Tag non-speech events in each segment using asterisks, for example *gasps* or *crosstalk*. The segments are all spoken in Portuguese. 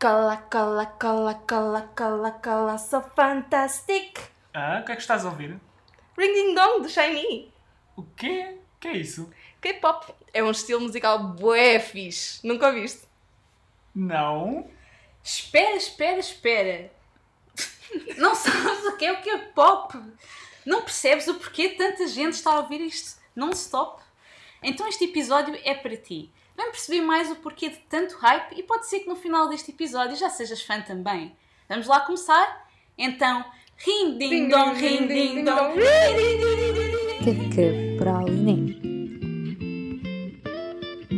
Cala, cala, cala, cala, cala, cala, so fantastic. Ah, o que é que estás a ouvir? Ring Ding Dong, do Shiny. O quê? O que é isso? K-pop. É um estilo musical bué fixe. Nunca ouviste? Não. Espera, espera, espera. *laughs* Não sabes o que é o que é pop? Não percebes o porquê tanta gente está a ouvir isto non-stop? Então este episódio é para ti. Vamos perceber mais o porquê de tanto hype e pode ser que no final deste episódio já sejas fã também. Vamos lá começar? Então, ring ding dong, ring ding dong. Caca Praliné.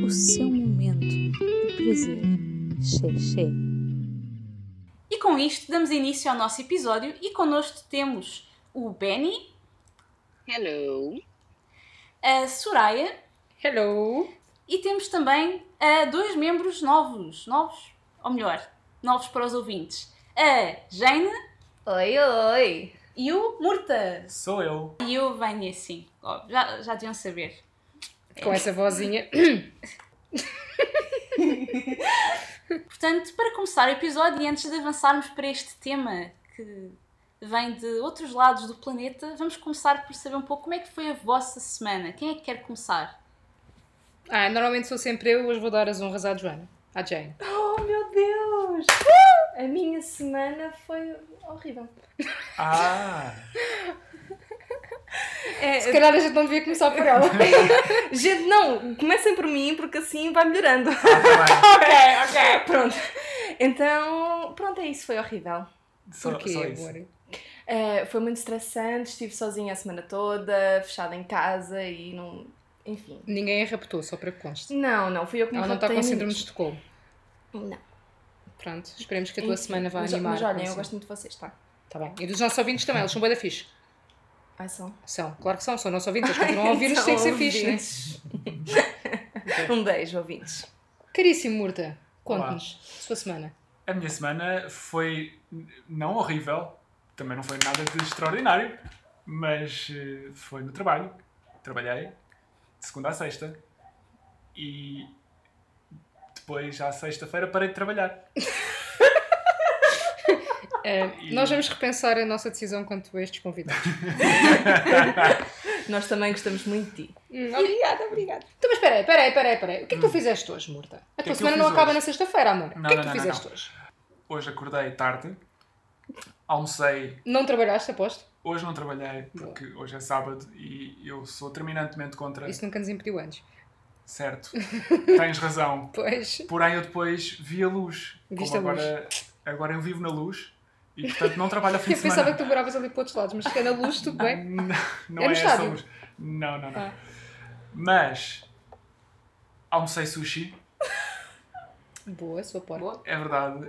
O seu momento de prazer. Xé, E com isto damos início ao nosso episódio e connosco temos o Benny, Hello. a Soraya Hello. E temos também uh, dois membros novos, novos, ou melhor, novos para os ouvintes. A Jane Oi, oi. e o Murta. Sou eu. E eu venho assim, ó, já, já deviam saber. Com essa vozinha. *laughs* Portanto, para começar o episódio e antes de avançarmos para este tema que vem de outros lados do planeta, vamos começar por saber um pouco como é que foi a vossa semana. Quem é que quer começar? Ah, normalmente sou sempre eu, hoje vou dar as honras à Joana. À Jane. Oh, meu Deus. A minha semana foi horrível. Ah. É, Se calhar a gente não devia começar por ela. *laughs* Gente, não, comecem por mim porque assim vai melhorando. Ah, tá *laughs* ok, ok. Pronto. Então, pronto, é isso, foi horrível. Só, Porquê, só isso. amor? Eh, foi muito estressante, estive sozinha a semana toda, fechada em casa e não. Enfim. Ninguém a raptou, só para que conste. Não, não, fui eu que me Ela não está com síndrome de. Estocolmo. Não. Pronto, esperemos que a tua Enfim, semana vá mas, animar. Mas olhem, eu gosto muito de vocês, tá? Tá bem. E dos nossos ouvintes também, eles são bem da fixe. Ai, são. São, claro que são, são nossos ouvintes, eles continuam a *laughs* ouvir-nos, tem que ser fixe, né? *laughs* um beijo, ouvintes. Caríssimo Murta, conte-nos a sua semana. A minha semana foi não horrível, também não foi nada de extraordinário, mas eh, foi no trabalho. Trabalhei de segunda a sexta e depois, à sexta-feira, parei de trabalhar. *laughs* E- Nós vamos repensar a nossa decisão quanto a estes convidados. *laughs* Nós também gostamos muito de ti. Hum, obrigada, obrigada. Então, mas espera aí, espera aí, espera aí, espera aí. O que é que tu fizeste hoje, Murta? A Hum. que tua é que semana não fiz acaba hoje? na sexta-feira, amor. Não, o que é que não, tu não, fizeste não. hoje? Hoje acordei tarde, almocei. Não trabalhaste, aposto? Hoje não trabalhei porque hoje é sábado e eu sou terminantemente contra. Isso nunca nos impediu antes. Certo, *laughs* tens razão. Pois. Porém, eu depois vi a luz. Viste a Como agora, agora eu vivo na luz e, portanto, não trabalho ao fim *laughs* Eu de pensava semana. que tu moravas ali para outros lados, mas se é na luz, tudo bem. *laughs* Não, não É é, essa luz. Não, não, não. Ah. Mas almocei sushi, Boa, sua porta. Boa. é verdade.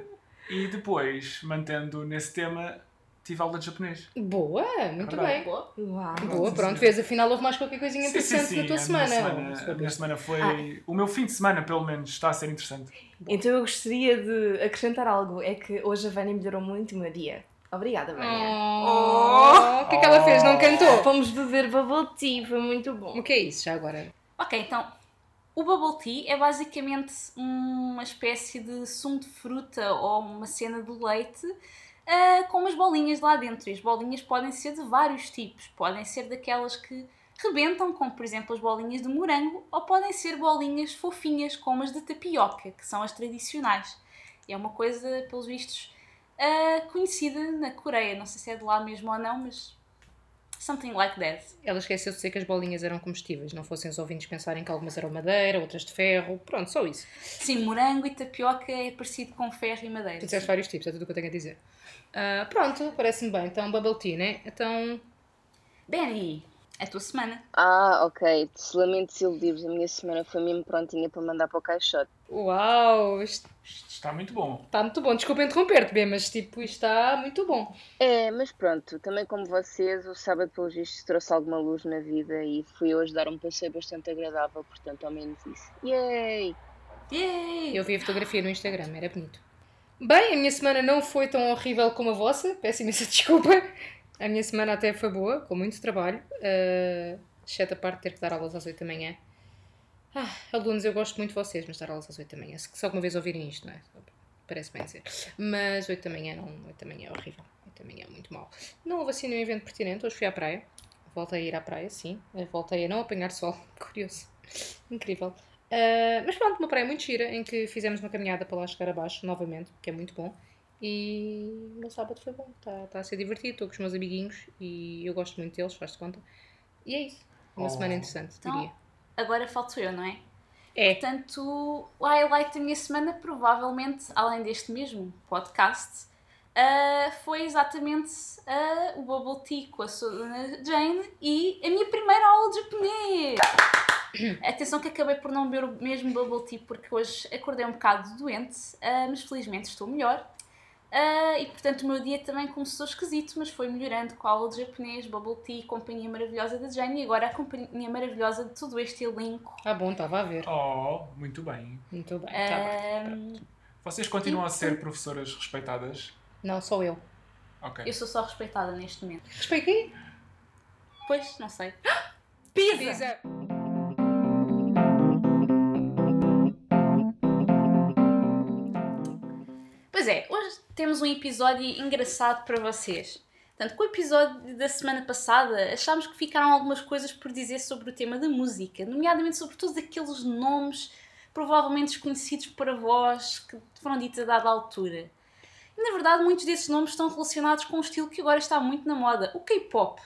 E depois, mantendo nesse tema, tive aula de japonês. Boa, muito Verdade. bem. Boa. Uau. Boa, sim, pronto, sim. vês, afinal houve mais qualquer coisinha Sim, sim, interessante sim. na tua a minha semana. semana. A minha semana foi. Ah. O meu fim de semana, pelo menos, está a ser interessante. Então eu gostaria de acrescentar algo. É que hoje a Vânia melhorou muito o meu dia. Obrigada, Vânia. Oh, O que é que ela fez? Não cantou? Fomos beber bubble tea, foi muito bom. O que é isso já agora? Ok, então o bubble tea é basicamente uma espécie de sumo de fruta ou uma cena de leite ah, com umas bolinhas lá dentro. E as bolinhas podem ser de vários tipos. Podem ser daquelas que rebentam, como por exemplo as bolinhas de morango, ou podem ser bolinhas fofinhas, como as de tapioca, que são as tradicionais. É uma coisa, pelos vistos, ah, conhecida na Coreia. Não sei se é de lá mesmo ou não, mas something like that. Ela esqueceu de dizer que as bolinhas eram comestíveis, não fossem os ouvintes pensarem que algumas eram madeira, outras de ferro. Pronto, só isso. Sim, morango e tapioca é parecido com ferro e madeira. Tu disseste vários tipos, é tudo o que eu tenho a dizer. Ah, pronto, parece-me bem. Então, bubble tea, né? Então, Benny, é a tua semana. Ah, ok. Lamento desiludir-vos, a minha semana foi mesmo prontinha para mandar para o caixote. Uau, isto Isto está muito bom. está muito bom. Desculpa interromper-te, bem, mas tipo, isto está muito bom. É, mas pronto, também como vocês, o sábado pelos vistos trouxe alguma luz na vida e fui hoje dar um passeio bastante agradável, portanto ao menos isso. Yay! Yay! Eu vi a fotografia no Instagram, era bonito. Bem, a minha semana não foi tão horrível como a vossa, peço imensa *laughs* desculpa. A minha semana até foi boa, com muito trabalho, uh, exceto a parte de ter que dar aulas às 8 da manhã. Ah, alunos, eu gosto muito de vocês, mas dar aulas às 8 da manhã. Se se alguma vez ouvirem isto, não é? Parece bem dizer. Mas 8 da manhã não, 8 da manhã é horrível. 8 da manhã é muito mal. Não houve assim nenhum evento pertinente, hoje fui à praia. Voltei a ir à praia, sim. Voltei a não apanhar sol. *laughs* Curioso. Incrível. Ah, mas pronto, uma praia muito gira em que fizemos uma caminhada para lá chegar abaixo novamente, que é muito bom. E o meu sábado foi bom, está tá a ser divertido, estou com os meus amiguinhos e eu gosto muito deles, faz-te conta. E é isso. Uma Oh. semana interessante, Então, diria. Agora falto eu, não é? É. Portanto, o highlight da minha semana, provavelmente, além deste mesmo podcast, ah, foi exatamente ah, o Bubble Tea com a sua dona Jane e a minha primeira aula de japonês. *coughs* Atenção que acabei por não beber o mesmo Bubble Tea porque hoje acordei um bocado doente, ah, mas felizmente estou melhor. Ah, e portanto o meu dia também começou esquisito, mas foi melhorando com a aula de japonês, Bubble Tea, companhia maravilhosa da Jane e agora a companhia maravilhosa de todo este elenco. Ah, bom, estava a ver. Oh, muito bem. Muito bem, tá bem. Ah, Vocês continuam a ser professoras respeitadas? Não, sou eu. Ok. eu sou só respeitada neste momento. Respeitei? Pois, não sei. Pisa! Pois é, hoje temos um episódio engraçado para vocês. Portanto, com o episódio da semana passada, achámos que ficaram algumas coisas por dizer sobre o tema da música, nomeadamente sobre todos aqueles nomes provavelmente desconhecidos para vós que foram ditos a dada altura. E, na verdade, muitos desses nomes estão relacionados com um estilo que agora está muito na moda, o K-pop.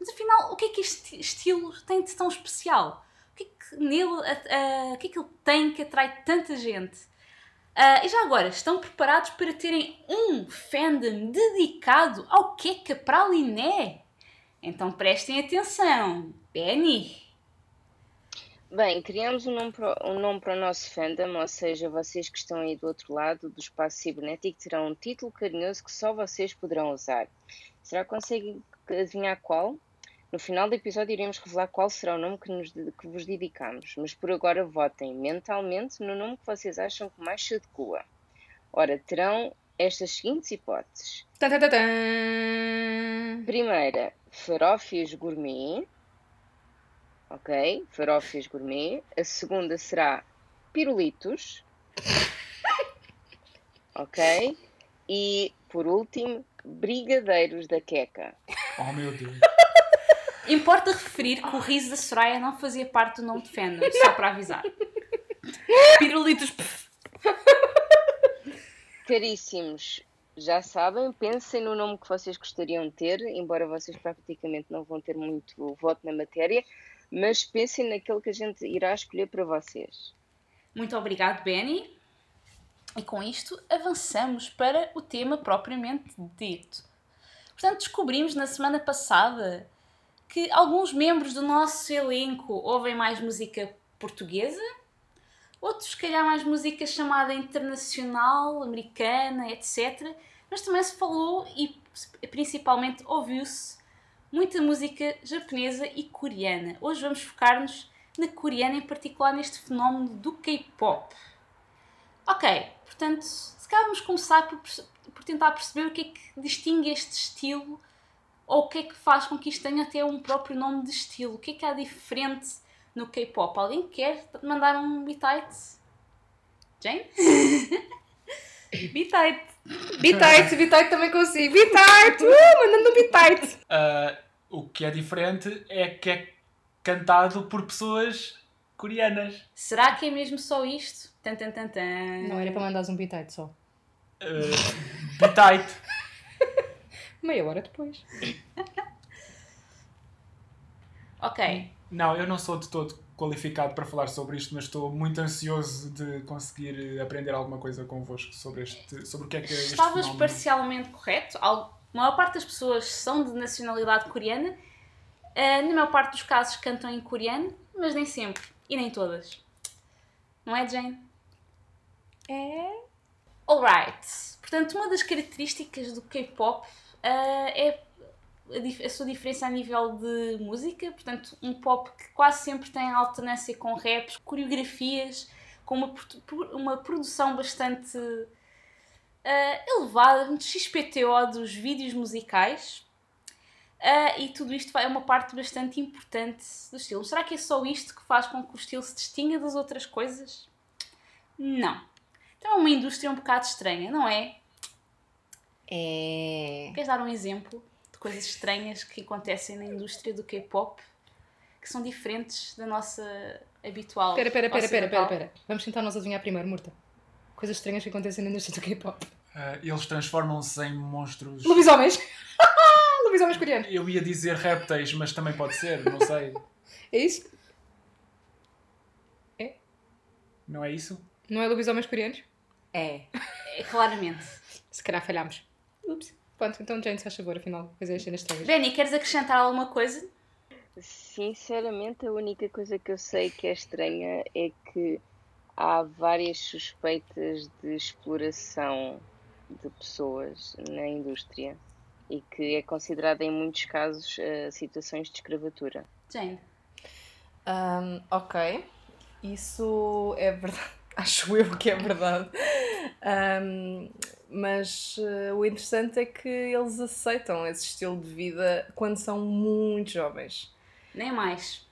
Mas afinal, o que é que este estilo tem de tão especial? O que é que nele, o que é que ele tem que atrai tanta gente? Ah, e já agora, estão preparados para terem um fandom dedicado ao Keka Praliné? Então prestem atenção. Benny. Bem, criamos um nome, para, um nome para o nosso fandom, ou seja, vocês que estão aí do outro lado do espaço cibernético terão um título carinhoso que só vocês poderão usar. Será que conseguem adivinhar qual? No final do episódio iremos revelar qual será o nome que, nos, que vos dedicamos, mas por agora votem mentalmente no nome que vocês acham que mais se adequa. Ora, terão estas seguintes hipóteses. Tan, tan, tan, tan. Primeira, farófias gourmet. Ok, farófias gourmet. A segunda será pirulitos. Ok. E, por último, brigadeiros da queca. Oh meu Deus. Importa referir que o riso da Soraya não fazia parte do nome de fandom, só para avisar. Pirulitos. Caríssimos, já sabem, pensem no nome que vocês gostariam de ter, embora vocês praticamente não vão ter muito voto na matéria, mas pensem naquele que a gente irá escolher para vocês. Muito obrigado, Benny. E com isto avançamos para o tema propriamente dito. Portanto, descobrimos na semana passada que alguns membros do nosso elenco ouvem mais música portuguesa, outros, se calhar, mais música chamada internacional, americana, etc. Mas também se falou e principalmente ouviu-se muita música japonesa e coreana. Hoje vamos focar-nos na coreana, em particular neste fenómeno do K-pop. Ok, portanto, se calhar vamos começar por, por tentar perceber o que é que distingue este estilo ou o que é que faz com que isto tenha até um próprio nome de estilo. O que é que há diferente no K-pop? Alguém quer mandar um bitite? Jane? *laughs* bitite. Bitite, Bitite também consigo. Bitite! Uh, mandando um Bitite! Ah, o que é diferente é que é cantado por pessoas coreanas. Será que é mesmo só isto? Tan, tan, tan, tan. Não, era para mandares um Bitite só. Uh, Bitite. Meia hora depois. *laughs* Ok. Não, eu não sou de todo qualificado para falar sobre isto, mas estou muito ansioso de conseguir aprender alguma coisa convosco sobre, este, sobre o que é que é este Estavas fenómeno. parcialmente correto. A maior parte das pessoas são de nacionalidade coreana. Ah, na maior parte dos casos cantam em coreano, mas nem sempre. E nem todas. Não é, Jane? É. Alright. Portanto, uma das características do K-pop é a, sua diferença a nível de música. Portanto, um pop que quase sempre tem alternância com raps, coreografias, com uma, uma produção bastante ah, elevada, muito XPTO dos vídeos musicais. Ah, e tudo isto é uma parte bastante importante do estilo. Será que é só isto que faz com que o estilo se distinga das outras coisas? Não. Então é uma indústria um bocado estranha, não é? É. Queres dar um exemplo de coisas estranhas que acontecem na indústria do K-pop que são diferentes da nossa habitual? Espera, espera, espera, espera, espera. Vamos tentar nós adivinhar primeiro, Murta. Coisas estranhas que acontecem na indústria do K-pop. Ah, eles transformam-se em monstros. Lobisomens! *laughs* Lobisomens coreanos. Eu ia dizer répteis, mas também pode ser, não sei. É isso? Não é isso? Não é lobisomens coreanos? É. É, claramente. Se calhar falhámos. Ups. Pronto, então Jane, se faz favor, afinal, coisas cenas estranhas. Benny, queres acrescentar alguma coisa? Sinceramente, a única coisa que eu sei que é estranha é que há várias suspeitas de exploração de pessoas na indústria e que é considerada em muitos casos eh, situações de escravatura. Jane. Ahm, ok. Isso é verdade. *laughs* Acho eu que é verdade. Ahm, mas eh, o interessante é que eles aceitam esse estilo de vida quando são muito jovens. Nem mais.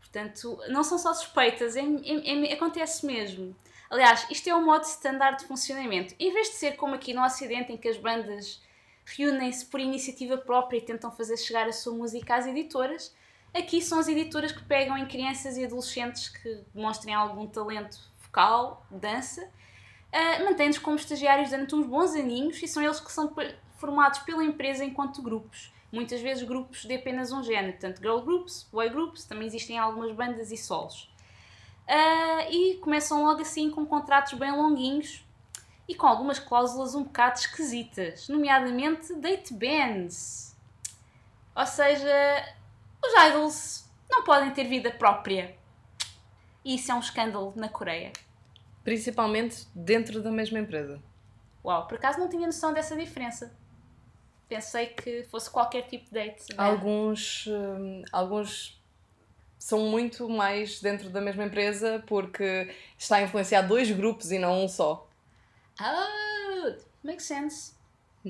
Portanto, não são só suspeitas, é, é- é- acontece mesmo. Aliás, isto é um modo standard de funcionamento. Em vez de ser como aqui no Ocidente, em que as bandas reúnem-se por iniciativa própria e tentam fazer chegar a sua música às editoras, aqui são as editoras que pegam em crianças e adolescentes que demonstrem algum talento vocal, dança, ah, mantêm-nos como estagiários durante uns bons aninhos e são eles que são formados pela empresa enquanto grupos. Muitas vezes grupos de apenas um género, portanto girl groups, boy groups, também existem algumas bandas e solos. Ah, e começam logo assim com contratos bem longuinhos e com algumas cláusulas um bocado esquisitas, nomeadamente date bans. Ou seja, os idols não podem ter vida própria. E isso é um escândalo na Coreia. Principalmente dentro da mesma empresa. Uau, por acaso não tinha noção dessa diferença. Pensei que fosse qualquer tipo de date. ban. Alguns, hum, alguns são muito mais dentro da mesma empresa porque está a influenciar dois grupos e não um só. Oh, makes sense.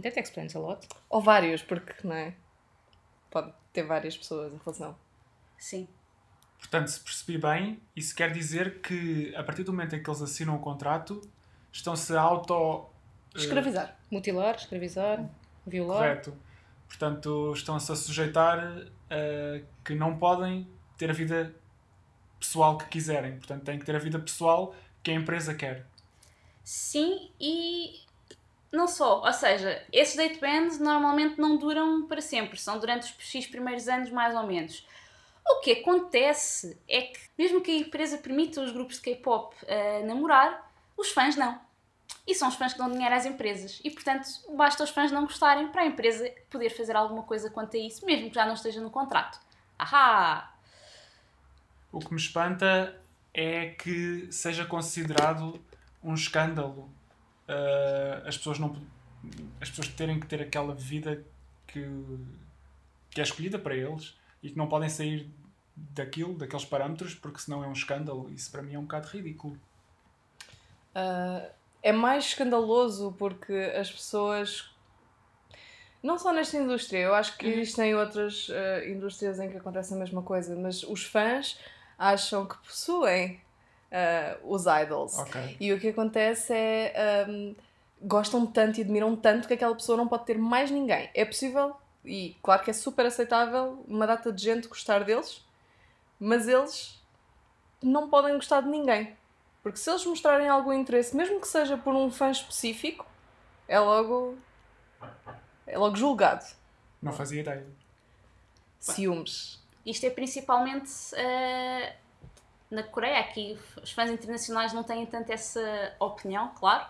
That explains a lot. Ou vários, porque não é? Pode ter várias pessoas em relação. Sim. Portanto, se percebi bem, isso quer dizer que a partir do momento em que eles assinam o contrato, estão-se a auto. eh, Escravizar. Mutilar, escravizar, violar. Correto. Portanto, estão-se a sujeitar a que não podem ter a vida pessoal que quiserem. Portanto, têm que ter a vida pessoal que a empresa quer. Sim, e não só. Ou seja, esses date bands normalmente não duram para sempre, são durante os X primeiros anos, mais ou menos. O que acontece é que, mesmo que a empresa permita os grupos de K-pop eh, namorar, os fãs não. E são os fãs que dão dinheiro às empresas. E, portanto, basta os fãs não gostarem para a empresa poder fazer alguma coisa quanto a isso, mesmo que já não esteja no contrato. Ahá! O que me espanta é que seja considerado um escândalo uh, as pessoas não as pessoas terem que ter aquela vida que, que é escolhida para eles e que não podem sair daquilo, daqueles parâmetros, porque senão é um escândalo. Isso para mim é um bocado ridículo. Ah, é mais escandaloso porque as pessoas. Não só nesta indústria, eu acho que existem outras ah, indústrias em que acontece a mesma coisa, mas os fãs acham que possuem ah, os idols. Ok. E o que acontece é. ahm, gostam tanto e admiram tanto que aquela pessoa não pode ter mais ninguém. É possível, e claro que é super aceitável, uma data de gente gostar deles, mas eles não podem gostar de ninguém. Porque se eles mostrarem algum interesse, mesmo que seja por um fã específico, é logo. é logo julgado. Não fazia ideia. Ciúmes. Isto é principalmente eh, na Coreia, aqui os fãs internacionais não têm tanto essa opinião, claro.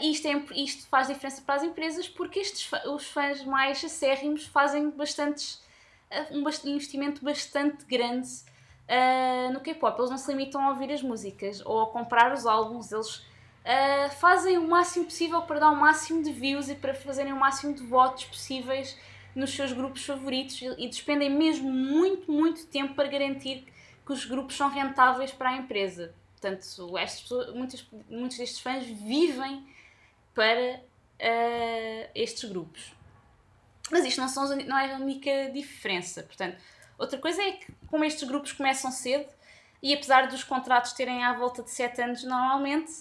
E isto, é, isto faz diferença para as empresas porque estes, os fãs mais acérrimos fazem bastantes, um investimento bastante grande eh, no K-pop. Eles não se limitam a ouvir as músicas ou a comprar os álbuns, eles eh, fazem o máximo possível para dar o máximo de views e para fazerem o máximo de votos possíveis nos seus grupos favoritos e despendem mesmo muito, muito tempo para garantir que os grupos são rentáveis para a empresa. Portanto, muitos, muitos destes fãs vivem para eh, estes grupos. Mas isto não, são, não é a única diferença. Portanto, outra coisa é que, como estes grupos começam cedo, E apesar dos contratos terem à volta de 7 anos normalmente,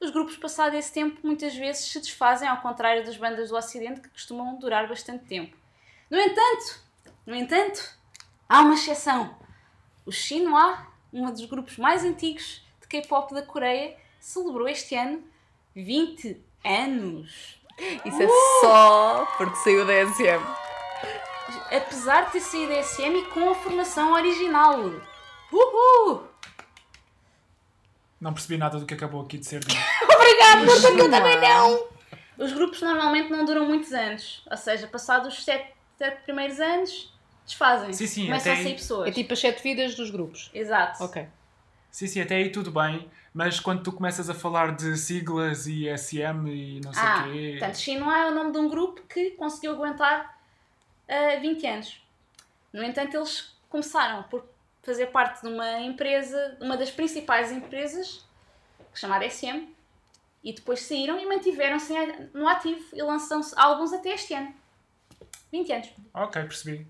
os grupos passado esse tempo muitas vezes se desfazem, ao contrário das bandas do Ocidente que costumam durar bastante tempo. No entanto, no entanto, há uma exceção. O Shinhwa, um dos grupos mais antigos de K-pop da Coreia, celebrou este ano 20 anos. Isso é só porque saiu da SM. Apesar de ter saído da SM e com a formação original. Uhul! Não percebi nada do que acabou aqui de ser dito. *laughs* Obrigada, porque eu também não! Os grupos normalmente não duram muitos anos. Ou seja, passados os 7 primeiros anos, desfazem. Sim, sim, Começam até a sair pessoas. É tipo as sete vidas dos grupos. Exato. Ok. Sim, sim, até aí tudo bem, mas quando tu começas a falar de siglas e SM e não sei o Ah, quê. portanto, Shinhwa é o nome de um grupo que conseguiu aguentar ah, 20 anos. No entanto, eles começaram por fazer parte de uma empresa, uma das principais empresas, chamada SM, e depois saíram e mantiveram-se no ativo e lançam-se álbuns até este ano. 20 anos. Ok, percebi.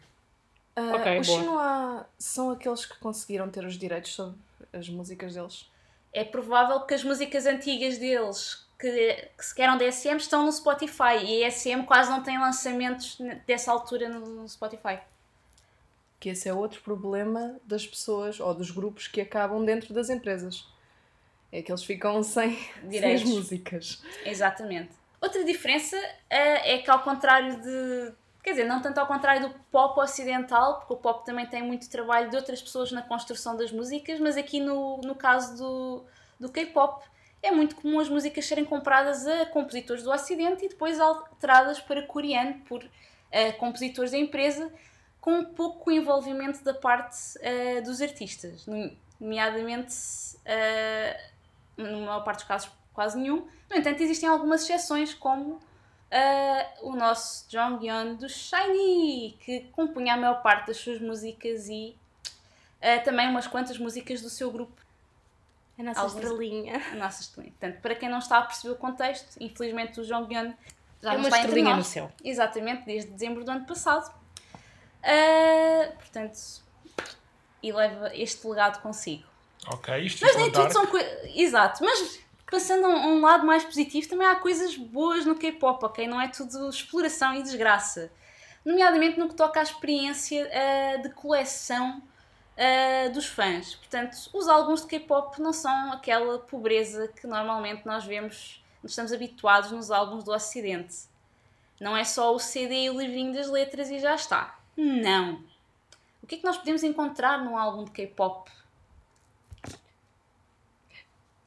Ah, Ok, os boa. Shinhwa são aqueles que conseguiram ter os direitos sobre as músicas deles. É provável que as músicas antigas deles, que, que se eram da SM, estão no Spotify e a SM quase não tem lançamentos dessa altura no Spotify. Que esse é outro problema das pessoas ou dos grupos que acabam dentro das empresas. É que eles ficam sem, *laughs* sem as músicas. Exatamente. Outra diferença eh, é que ao contrário de. Quer dizer, não tanto ao contrário do pop ocidental, porque o pop também tem muito trabalho de outras pessoas na construção das músicas, mas aqui no, no caso do, do K-pop é muito comum as músicas serem compradas a compositores do Ocidente e depois alteradas para coreano por eh, compositores da empresa, com pouco envolvimento da parte eh, dos artistas, nome- nomeadamente, eh, na maior parte dos casos, quase nenhum. No entanto, existem algumas exceções, como ah, o nosso Jonghyun do Shiny, que compunha a maior parte das suas músicas e ah, também umas quantas músicas do seu grupo. A nossa Alguns- estrelinha. A nossa estrelinha. Portanto, para quem não está a perceber o contexto, infelizmente o Jonghyun já É não uma está entre estrelinha no nós. céu. Exatamente, desde dezembro do ano passado. Ah, portanto, e leva este legado consigo. Ok, isto Mas nem tudo são coisas. Exato, mas passando a um, lado mais positivo, também há coisas boas no K-pop, ok? Não é tudo exploração e desgraça. Nomeadamente no que toca à experiência ah, de coleção ah, dos fãs. Portanto, os álbuns de K-pop não são aquela pobreza que normalmente nós vemos, estamos habituados nos álbuns do Ocidente. Não é só o CD e o livrinho das letras e já está. Não. O que é que nós podemos encontrar num álbum de K-pop?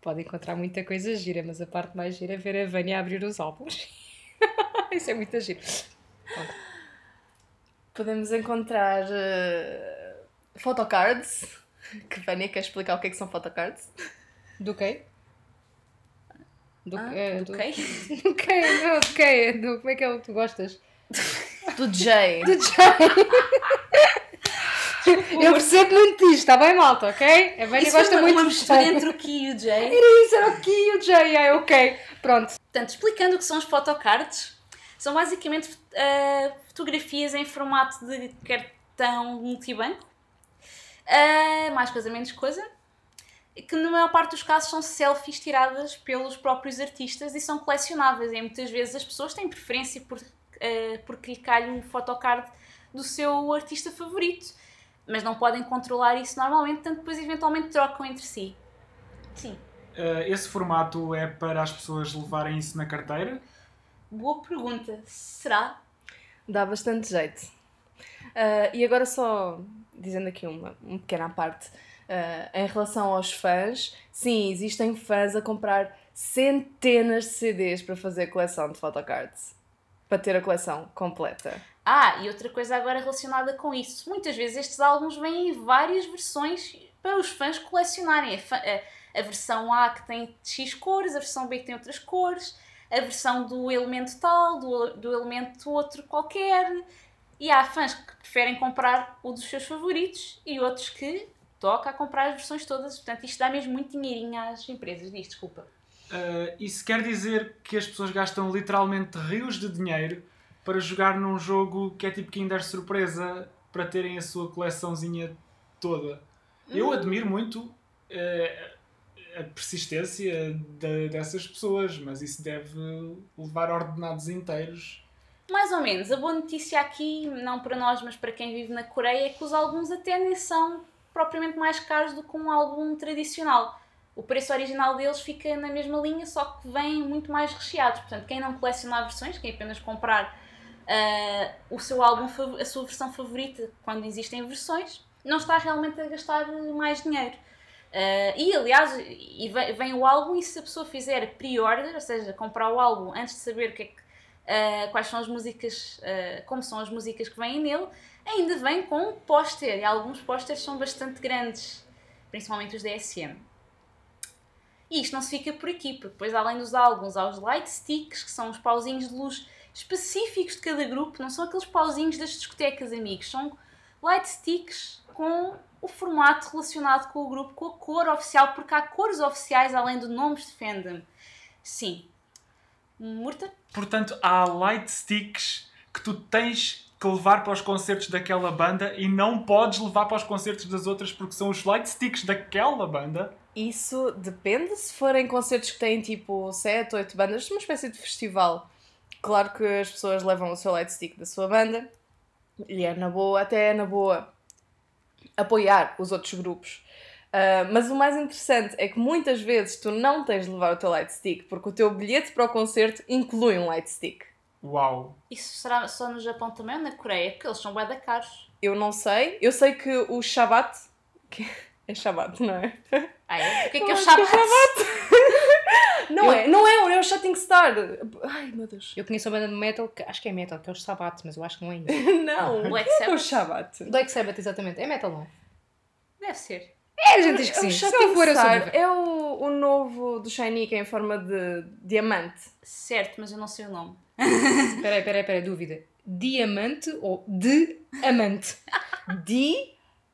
Pode encontrar muita coisa gira, mas a parte mais gira é ver a Vânia abrir os álbuns. *laughs* Isso é muito giro. Podemos encontrar eh, photocards. Que Vânia quer explicar o que é que são photocards? Do quê? Do, Ah, do do, quê? *laughs* do quê? Do quê? Do, como é que é o que tu gostas? Do Jay. Do Jay. *laughs* *laughs* Eu percebo muito disto, está bem, malta, ok? A Vânia gosta uma, muito uma mistura entre o Ki e o Jay. Era isso, era o Ki e o Jay, é ok. Pronto. Portanto, explicando o que são os photocards, são basicamente ah, fotografias em formato de cartão multibanco, Ah, mais coisa menos coisa, que na maior parte dos casos são selfies tiradas pelos próprios artistas e são colecionáveis. E muitas vezes as pessoas têm preferência por, ah, por clicar-lhe um photocard do seu artista favorito, mas não podem controlar isso normalmente, portanto depois eventualmente trocam entre si. Sim, Eh, esse formato é para as pessoas levarem isso na carteira? boa pergunta. Será? Dá bastante jeito. Ah, e agora só dizendo aqui uma, uma pequena parte. ah, em relação aos fãs, sim, existem fãs a comprar centenas de CDs para fazer coleção de photocards. Para ter a coleção completa. Ah, e outra coisa agora relacionada com isso. Muitas vezes estes álbuns vêm em várias versões para os fãs colecionarem. A, a- a versão A que tem X cores, a versão B que tem outras cores, a versão do elemento tal, do, do elemento outro qualquer. E há fãs que preferem comprar o dos seus favoritos e outros que toca a comprar as versões todas. Portanto, isto dá mesmo muito dinheirinho às empresas. Diz, desculpa. Eh, isso quer dizer que as pessoas gastam literalmente rios de dinheiro para jogar num jogo que é tipo Kinder Surpresa para terem a sua coleçãozinha toda. Eu admiro muito eh, a persistência de- dessas pessoas, mas isso deve levar ordenados inteiros. Mais ou menos. A boa notícia aqui, não para nós, mas para quem vive na Coreia, é que os álbuns até nem são propriamente mais caros do que um álbum tradicional. O preço original deles fica na mesma linha, só que vêm muito mais recheados. Portanto, quem não colecionar versões, quem apenas comprar ah, o seu álbum, a sua versão favorita, quando existem versões, não está realmente a gastar mais dinheiro. Ah, e aliás, e vem, vem o álbum e se a pessoa fizer pre-order, ou seja, comprar o álbum antes de saber que é que Uh, quais são as músicas, uh, como são as músicas que vêm nele, ainda vem com um póster, e alguns pósteres são bastante grandes, principalmente os DSM. E isto não se fica por aqui, porque depois além dos álbuns há os light sticks, que são os pauzinhos de luz específicos de cada grupo, não são aqueles pauzinhos das discotecas, amigos, são light sticks com o formato relacionado com o grupo, com a cor oficial, porque há cores oficiais além de nomes de fandom. Sim. Murta? Portanto, há light sticks que tu tens que levar para os concertos daquela banda e não podes levar para os concertos das outras porque são os light sticks daquela banda. Isso depende se forem concertos que têm tipo 7, 8 bandas, uma espécie de festival. Claro que as pessoas levam o seu light stick da sua banda e é na boa, até é na boa apoiar os outros grupos. Ah, mas o mais interessante é que muitas vezes tu não tens de levar o teu light stick porque o teu bilhete para o concerto inclui um light stick. Uau! Isso será só no Japão também ou na Coreia? Porque eles são bué da caros. Eu não sei, eu sei que o Shabat, que *laughs* é Shabat, não é? Ah, é? O que é que é o é Shabbat? *laughs* Não Eu- é, não é, é o Shutting Star. Ai meu Deus. Eu conheço uma banda de metal, que acho que é metal, que é os Sabbath, mas eu acho que não é isso. *laughs* Não, Black é o Sabbath? Shabat. Black Sabbath, exatamente. É metal, não é? Deve ser. É, a gente diz que É o sim. Se Shutting não for, eu sou Star. É o, o novo do Shiny que é em forma de diamante. Certo, mas eu não sei o nome. Peraí, peraí, peraí, dúvida. Diamante ou de amante? *laughs*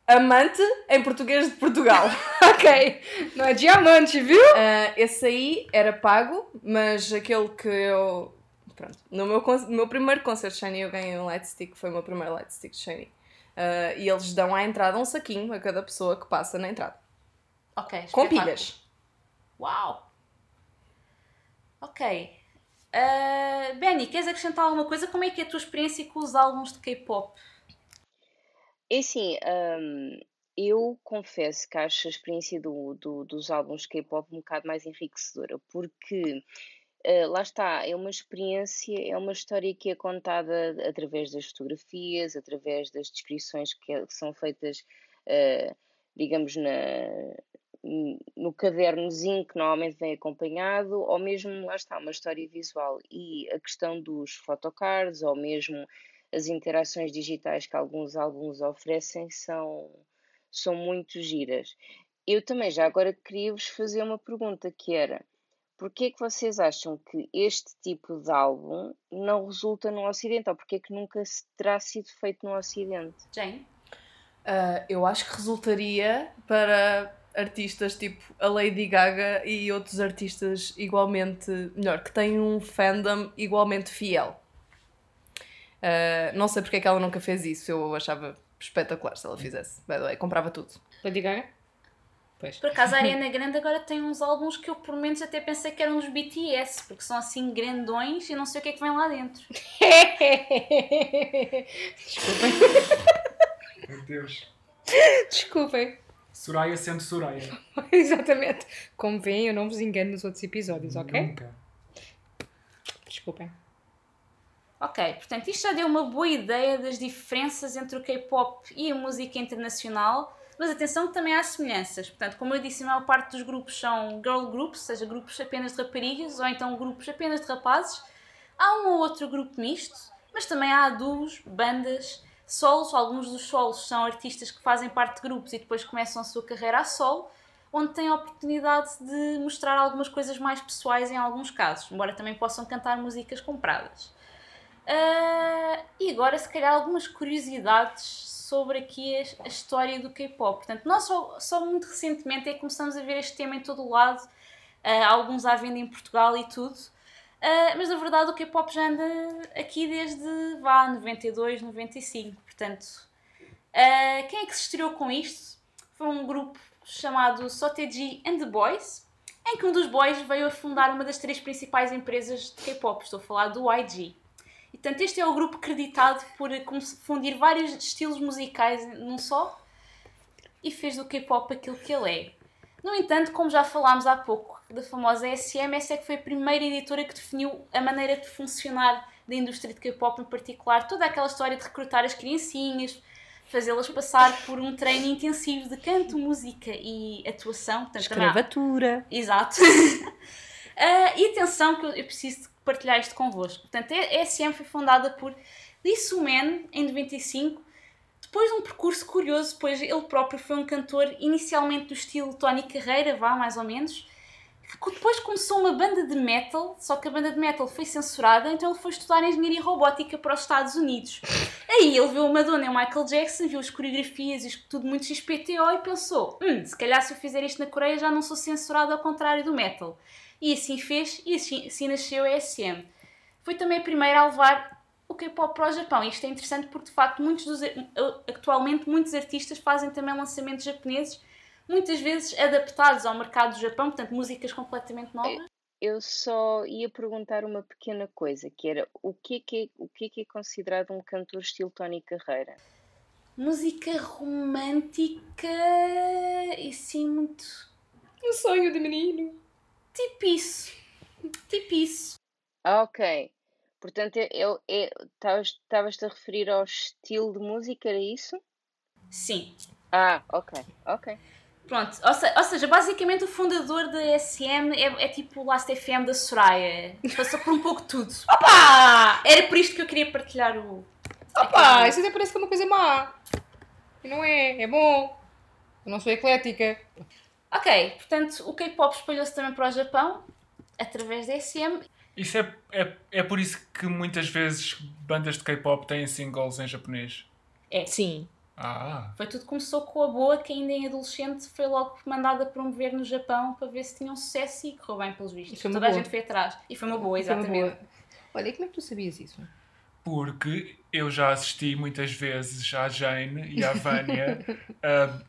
Diamante em português de Portugal. *laughs* ok. Não é diamante, viu? Ah, esse aí era pago, mas aquele que eu. Pronto. No meu, no meu primeiro concerto de Shiny eu ganhei um light stick, foi o meu primeiro light stick de Shiny. Ah, e eles dão à entrada um saquinho a cada pessoa que passa na entrada. Ok. Com pilhas. Uau! Ok. Uh, Benny, queres acrescentar alguma coisa? Como é que é a tua experiência com os álbuns de K-pop? É assim, hum, eu confesso que acho a experiência do, do- dos álbuns K-pop um bocado mais enriquecedora, porque eh, lá está, é uma experiência, é uma história que é contada através das fotografias, através das descrições que, é- que são feitas, eh, digamos, na, no cadernozinho que normalmente vem acompanhado, ou mesmo, lá está, uma história visual. E a questão dos photocards, ou mesmo as interações digitais que alguns álbuns oferecem são, são muito giras. Eu também já agora queria vos fazer uma pergunta que era porquê é que vocês acham que este tipo de álbum não resulta no Ocidente? Ou porquê é que nunca terá sido feito no Ocidente? Jane? Ah, eu acho que resultaria para artistas tipo a Lady Gaga e outros artistas igualmente melhor, que têm um fandom igualmente fiel. Ah, não sei porque é que ela nunca fez isso, eu achava espetacular se ela fizesse. By the way, comprava tudo. Lady Gaga? Pois. Por acaso a Ariana Grande agora tem uns álbuns que eu por menos até pensei que eram dos BTS, porque são assim grandões e não sei o que é que vem lá dentro. Desculpem. Meu Deus. Desculpem. Soraya sendo Soraya. *laughs* Exatamente. Como veem, eu não vos engano nos outros episódios, ok? Nunca. Desculpem. Ok, portanto isto já deu uma boa ideia das diferenças entre o K-pop e a música internacional, mas atenção que também há semelhanças. Portanto, como eu disse, a maior parte dos grupos são girl groups, ou seja, grupos apenas de raparigas, ou então grupos apenas de rapazes. Há um ou outro grupo misto, mas também há duos, bandas, solos. Alguns dos solos são artistas que fazem parte de grupos e depois começam a sua carreira a solo, onde têm a oportunidade de mostrar algumas coisas mais pessoais em alguns casos, embora também possam cantar músicas compradas. Ah, e agora, se calhar, algumas curiosidades sobre aqui a, a história do K-pop. Portanto, nós só, só muito recentemente é que começamos a ver este tema em todo o lado, ah, alguns à venda em Portugal e tudo. Ah, mas na verdade o K-pop já anda aqui desde vá, 92, 95. Portanto, ah, quem é que se estreou com isto? Foi um grupo chamado Soteji and the Boys, em que um dos boys veio a fundar uma das três principais empresas de K-pop. Estou a falar do YG. E, portanto, este é o grupo creditado por fundir vários estilos musicais num só e fez do K-pop aquilo que ele é. No entanto, como já falámos há pouco da famosa SM, essa é que foi a primeira editora que definiu a maneira de funcionar da indústria de K-pop em particular, toda aquela história de recrutar as criancinhas, fazê-las passar por um treino intensivo de canto, música e atuação. Portanto, Escravatura. Exato. *laughs* Ah, e atenção que eu, eu preciso de partilhar isto convosco. Portanto, a ESM foi fundada por Lee Soo-man em 95, depois de um percurso curioso, pois ele próprio foi um cantor inicialmente do estilo Tony Carreira, vá, mais ou menos, que depois começou uma banda de metal, só que a banda de metal foi censurada, então ele foi estudar engenharia robótica para os Estados Unidos. Aí ele viu o Madonna e o Michael Jackson, viu as coreografias e tudo muito XPTO e pensou: hum, se calhar se eu fizer isto na Coreia já não sou censurado ao contrário do metal. E assim fez e assim, assim nasceu a SM. Foi também a primeira a levar o K-pop para o Japão. E isto é interessante porque de facto muitos dos, atualmente muitos artistas fazem também lançamentos japoneses, muitas vezes adaptados ao mercado do Japão, portanto músicas completamente novas. Eu só ia perguntar uma pequena coisa, que era o que é que é, o que é, que é considerado um cantor estilo Tony Carreira? Música romântica e sim muito Um sonho de menino. Tipo isso. Tipo isso. Ok. Portanto, estavas estavas-te a referir ao estilo de música, era isso? Sim. Ah, ok, ok. Pronto, ou, se- ou seja, basicamente o fundador da SM é, é tipo o Last FM da Soraya. Passou por um pouco de tudo. *laughs* Opa! Era por isto que eu queria partilhar o. Opa, isso até parece que é uma coisa má. E não é, é bom. Eu não sou eclética. Ok, portanto, o K-pop espalhou-se também para o Japão através da SM. Isso é, é, é por isso que muitas vezes bandas de K-pop têm singles em japonês. Sim. Ah, Foi tudo que começou com a boa, que ainda em adolescente foi logo mandada promover no Japão para ver se tinham sucesso e correu bem pelos vistos. E Toda a boa. gente foi atrás. E foi uma boa, Foi uma exatamente. boa. Olha, e como é que tu sabias isso? porque eu já assisti muitas vezes à Jane e à Vânia, *laughs* ah,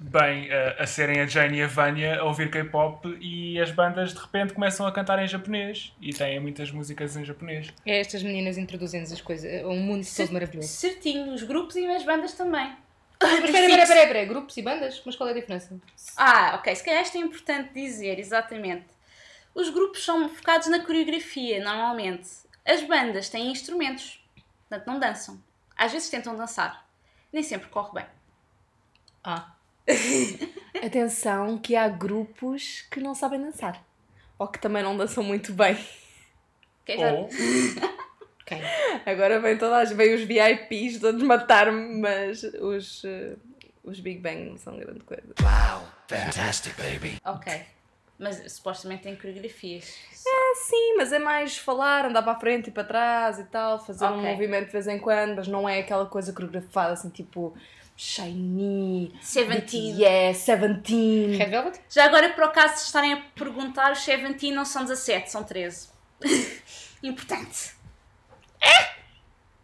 bem, ah, a serem a Jane e a Vânia a ouvir K-pop e as bandas de repente começam a cantar em japonês e têm muitas músicas em japonês. É estas meninas introduzem-nos as coisas. É um mundo todo maravilhoso. Certinho, os grupos e as bandas também. Mas espera, espera, espera, espera. Grupos e bandas? Mas qual é a diferença? Ah, ok. Se calhar isto é importante dizer, exatamente. Os grupos são focados na coreografia, normalmente. As bandas têm instrumentos, portanto não dançam. Às vezes tentam dançar. Nem sempre corre bem. Ah. *laughs* Atenção que há grupos que não sabem dançar. Ou que também não dançam muito bem. Ok, já- Ou, *laughs* Quem? Agora vem todas, vem os VIPs todos matar-me, mas os, eh, os Big Bang não são grande coisa. Ok. Mas supostamente tem coreografias. Sim, mas é mais falar, andar para a frente e para trás e tal, fazer um Ok. movimento de vez em quando, mas não é aquela coisa coreografada assim tipo Shiny, Seventeen. BTS, Seventeen. Red Velvet? Já agora, por acaso, se estarem a perguntar, os Seventeen não são 17, são 13. *laughs* Importante.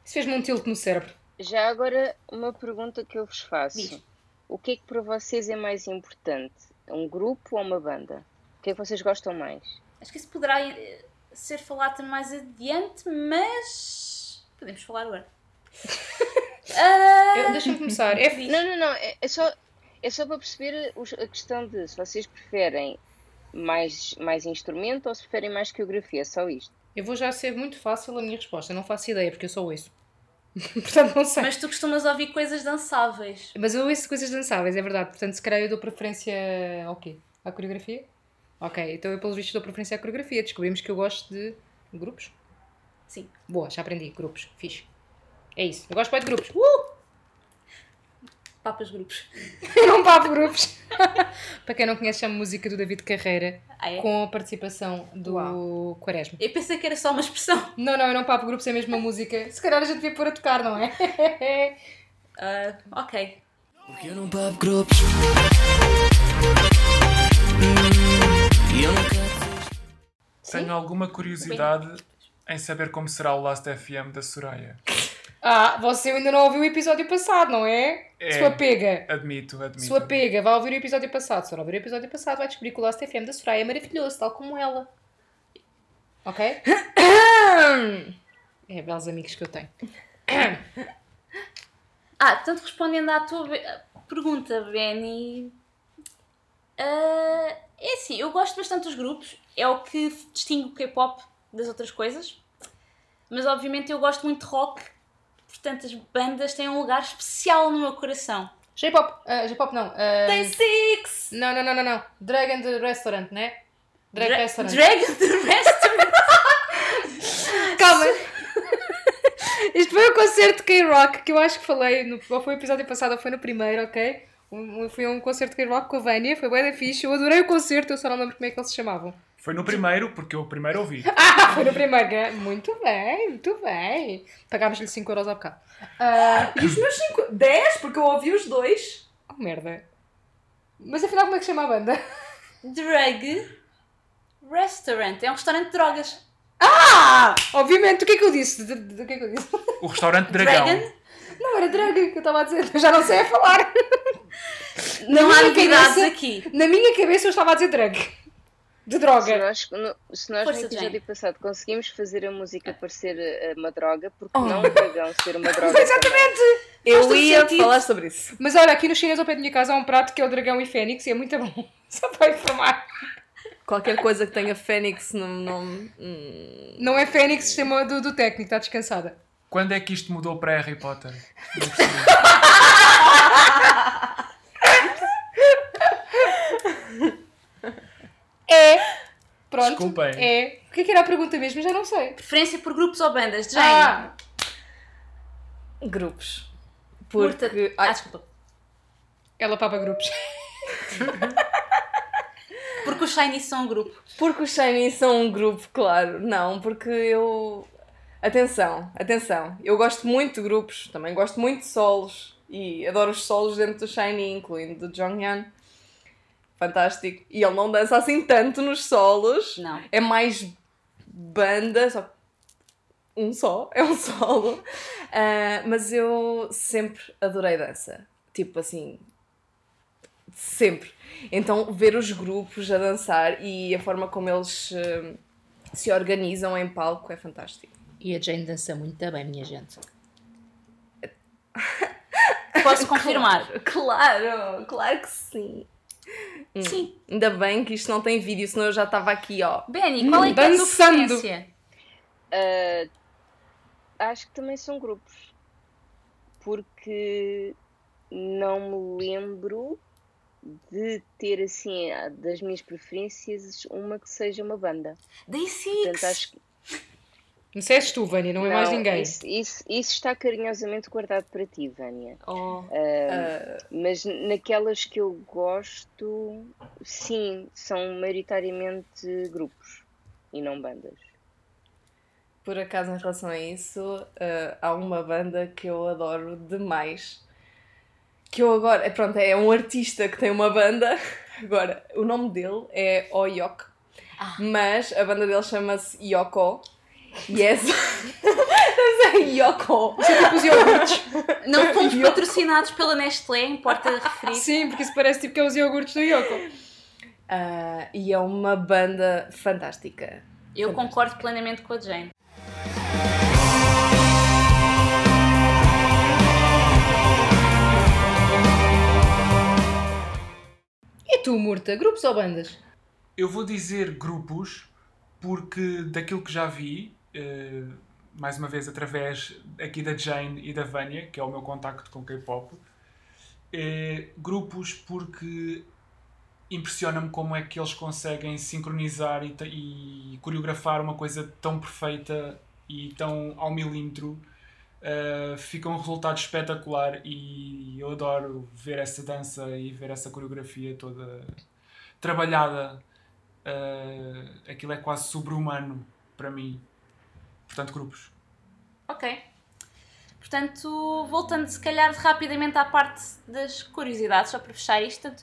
Isso fez-me um tilt no cérebro. Já agora, uma pergunta que eu vos faço. Diz. O que é que para vocês é mais importante? Um grupo ou uma banda? O que é que vocês gostam mais? Acho que isso poderá eh, ser falado também mais adiante, mas. Podemos falar agora. Ah, Deixa-me começar. É diz. Não, não, não. É, é só, é só para perceber a questão de se vocês preferem mais, mais instrumento ou se preferem mais coreografia. É só isto. Eu vou já ser muito fácil a minha resposta. Eu não faço ideia, porque eu só ouço. *laughs* Portanto, não sei. Mas, Mas tu costumas ouvir coisas dançáveis. eu ouço coisas dançáveis, é verdade. Portanto, se calhar eu dou preferência ao quê? À coreografia? Ok, então eu pelos vistos dou preferência à coreografia. Descobrimos que eu gosto de grupos. Sim. Boa, já aprendi. Grupos. Fixe. É isso. Eu gosto bem de grupos. Uh! Papas grupos. Eu *laughs* não papo grupos. *laughs* Para quem não conhece, chama música do David Carreira, Ah, é? com a participação do Uau. Quaresma. Eu pensei que era só uma expressão. Não, não, eu não papo grupos, é mesmo uma música. Se calhar a gente devia pôr a tocar, não é? *laughs* Ah, ok. Porque eu não papo grupos. Hum, eu não quero tenho alguma curiosidade em saber como será o Last FM da Soraya. Ah, você ainda não ouviu o episódio passado, não é? É. Sua pega. Admito, admito. Sua pega, vai ouvir o episódio passado. Se não ouvir o episódio passado, vai descobrir que o Last FM da Soraya é maravilhoso, tal como ela. Ok? *coughs* É, belos amigos que eu tenho. *coughs* Ah, tanto respondendo à tua pergunta, Benny. ah, é assim, eu gosto bastante dos grupos, é o que distingue o K-pop das outras coisas, mas obviamente eu gosto muito de rock, portanto as bandas têm um lugar especial no meu coração. J-pop, ah, J-pop não. ah, Day Six! não, não, não, não, não. Dragon the Restaurant, né? Drag Dra- Restaurant. Dragon the Restaurant! *laughs* Calma. Isto foi um concerto de K-Rock que eu acho que falei, no, ou foi o episódio passado ou foi no primeiro, ok? Um, foi um concerto de K-Rock com a Vânia, foi bem da fixe, eu adorei o concerto, eu só não lembro como é que eles se chamavam. Foi no primeiro, porque eu o primeiro ouvi. *laughs* Ah, foi no primeiro, né? muito bem, muito bem. Pagámos-lhe 5 euros ao bocado. Ah, E os meus 5... 10, porque eu ouvi os dois. oh, merda. Mas afinal como é que se chama a banda? Drug Restaurant, é um restaurante de drogas. Ah! Obviamente, o que é que eu disse? Que é que eu disse? O restaurante Dragão. Dragon? Não, era drag que eu estava a dizer, eu já não sei a falar. Não Na há novidades aqui. Na minha cabeça eu estava a dizer drag. De Se droga. nós, no, se nós no episódio Jane. passado conseguimos fazer a música parecer eh, uma droga, porque Oh. não o dragão ser uma *laughs* droga? Exatamente! Eu ia sentido. falar sobre isso. Mas olha, aqui no chinês ao pé da minha casa há um prato que é o dragão e fênix e é muito bom. *laughs* Só para informar. Qualquer coisa que tenha Fênix no nome. hum, Não é fênix, sistema do, do técnico, está descansada. Quando é que isto mudou para Harry Potter? *laughs* Não percebi. É. Pronto. Desculpem. É. O que é que era a pergunta mesmo? Já não sei. Preferência por grupos ou bandas? Jane? Ah, grupos. Porque. Ah, Ai, desculpa. ela papa grupos. *laughs* Porque os Shiny são um grupo. Porque os Shiny são um grupo, claro. Não, porque eu. Atenção, atenção. Eu gosto muito de grupos, também gosto muito de solos. E adoro os solos dentro do Shiny, incluindo do Jonghyun. Fantástico. E ele não dança assim tanto nos solos. Não. É mais banda, só um só, *laughs* é um solo. Ah, mas eu sempre adorei dança. Tipo assim, sempre. Então, ver os grupos a dançar e a forma como eles eh, se organizam em palco é fantástico. E a Jane dança muito bem, minha gente. *laughs* Posso confirmar. Claro, claro que sim. Sim. Ainda bem que isto não tem vídeo, senão eu já estava aqui, ó. Benny, qual é que é a tua preferência? Ah, acho que também são grupos. Porque não me lembro de ter assim, ah, das minhas preferências, uma que seja uma banda. Day Portanto, Six. acho que Não sei se és tu, Vânia, não é mais ninguém. Isso, isso, isso está carinhosamente guardado para ti, Vânia. Oh. Ah, Mas naquelas que eu gosto, sim, são maioritariamente grupos e não bandas. Por acaso, em relação a isso, eh, há uma banda que eu adoro demais. Que eu agora. é, Pronto, é um artista que tem uma banda. *laughs* Agora, o nome dele é Oyok. Ah. Mas a banda dele chama-se Yoko. Só. Mas *laughs* é Yoko. Tipo os iogurtes. *laughs* Não fomos patrocinados pela Nestlé, importa referir. Sim, porque isso parece tipo que é os iogurtes do Yoko. Ah, e é uma banda fantástica. Eu concordo plenamente com a Jane. E tu, Murta, grupos ou bandas? Eu vou dizer grupos porque daquilo que já vi, eh, mais uma vez através aqui da Jane e da Vânia, que é o meu contacto com K-pop, eh, grupos porque impressiona-me como é que eles conseguem sincronizar e, e coreografar uma coisa tão perfeita e tão ao milímetro. Uh, fica um resultado espetacular e eu adoro ver essa dança e ver essa coreografia toda trabalhada. Uh, aquilo é quase sobre-humano para mim. Portanto, grupos. Ok. Portanto, voltando se calhar rapidamente à parte das curiosidades, só para fechar isto,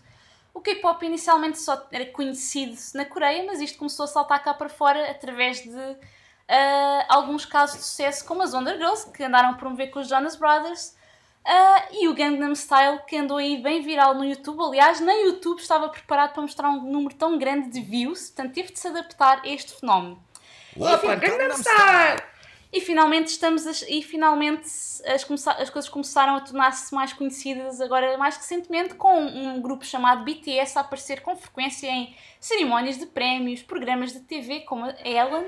o K-pop inicialmente só era conhecido na Coreia, mas isto começou a saltar cá para fora através de ah, alguns casos de sucesso como as Wonder Girls, que andaram a promover com os Jonas Brothers, ah, e o Gangnam Style, que andou aí bem viral no YouTube. Aliás, nem YouTube estava preparado para mostrar um número tão grande de views, portanto teve de se adaptar a este fenómeno. Opa, Gangnam Style! E finalmente estamos a- e finalmente as, as coisas começaram a tornar-se mais conhecidas agora mais recentemente com um grupo chamado BTS a aparecer com frequência em cerimónias de prémios, programas de TV como a Ellen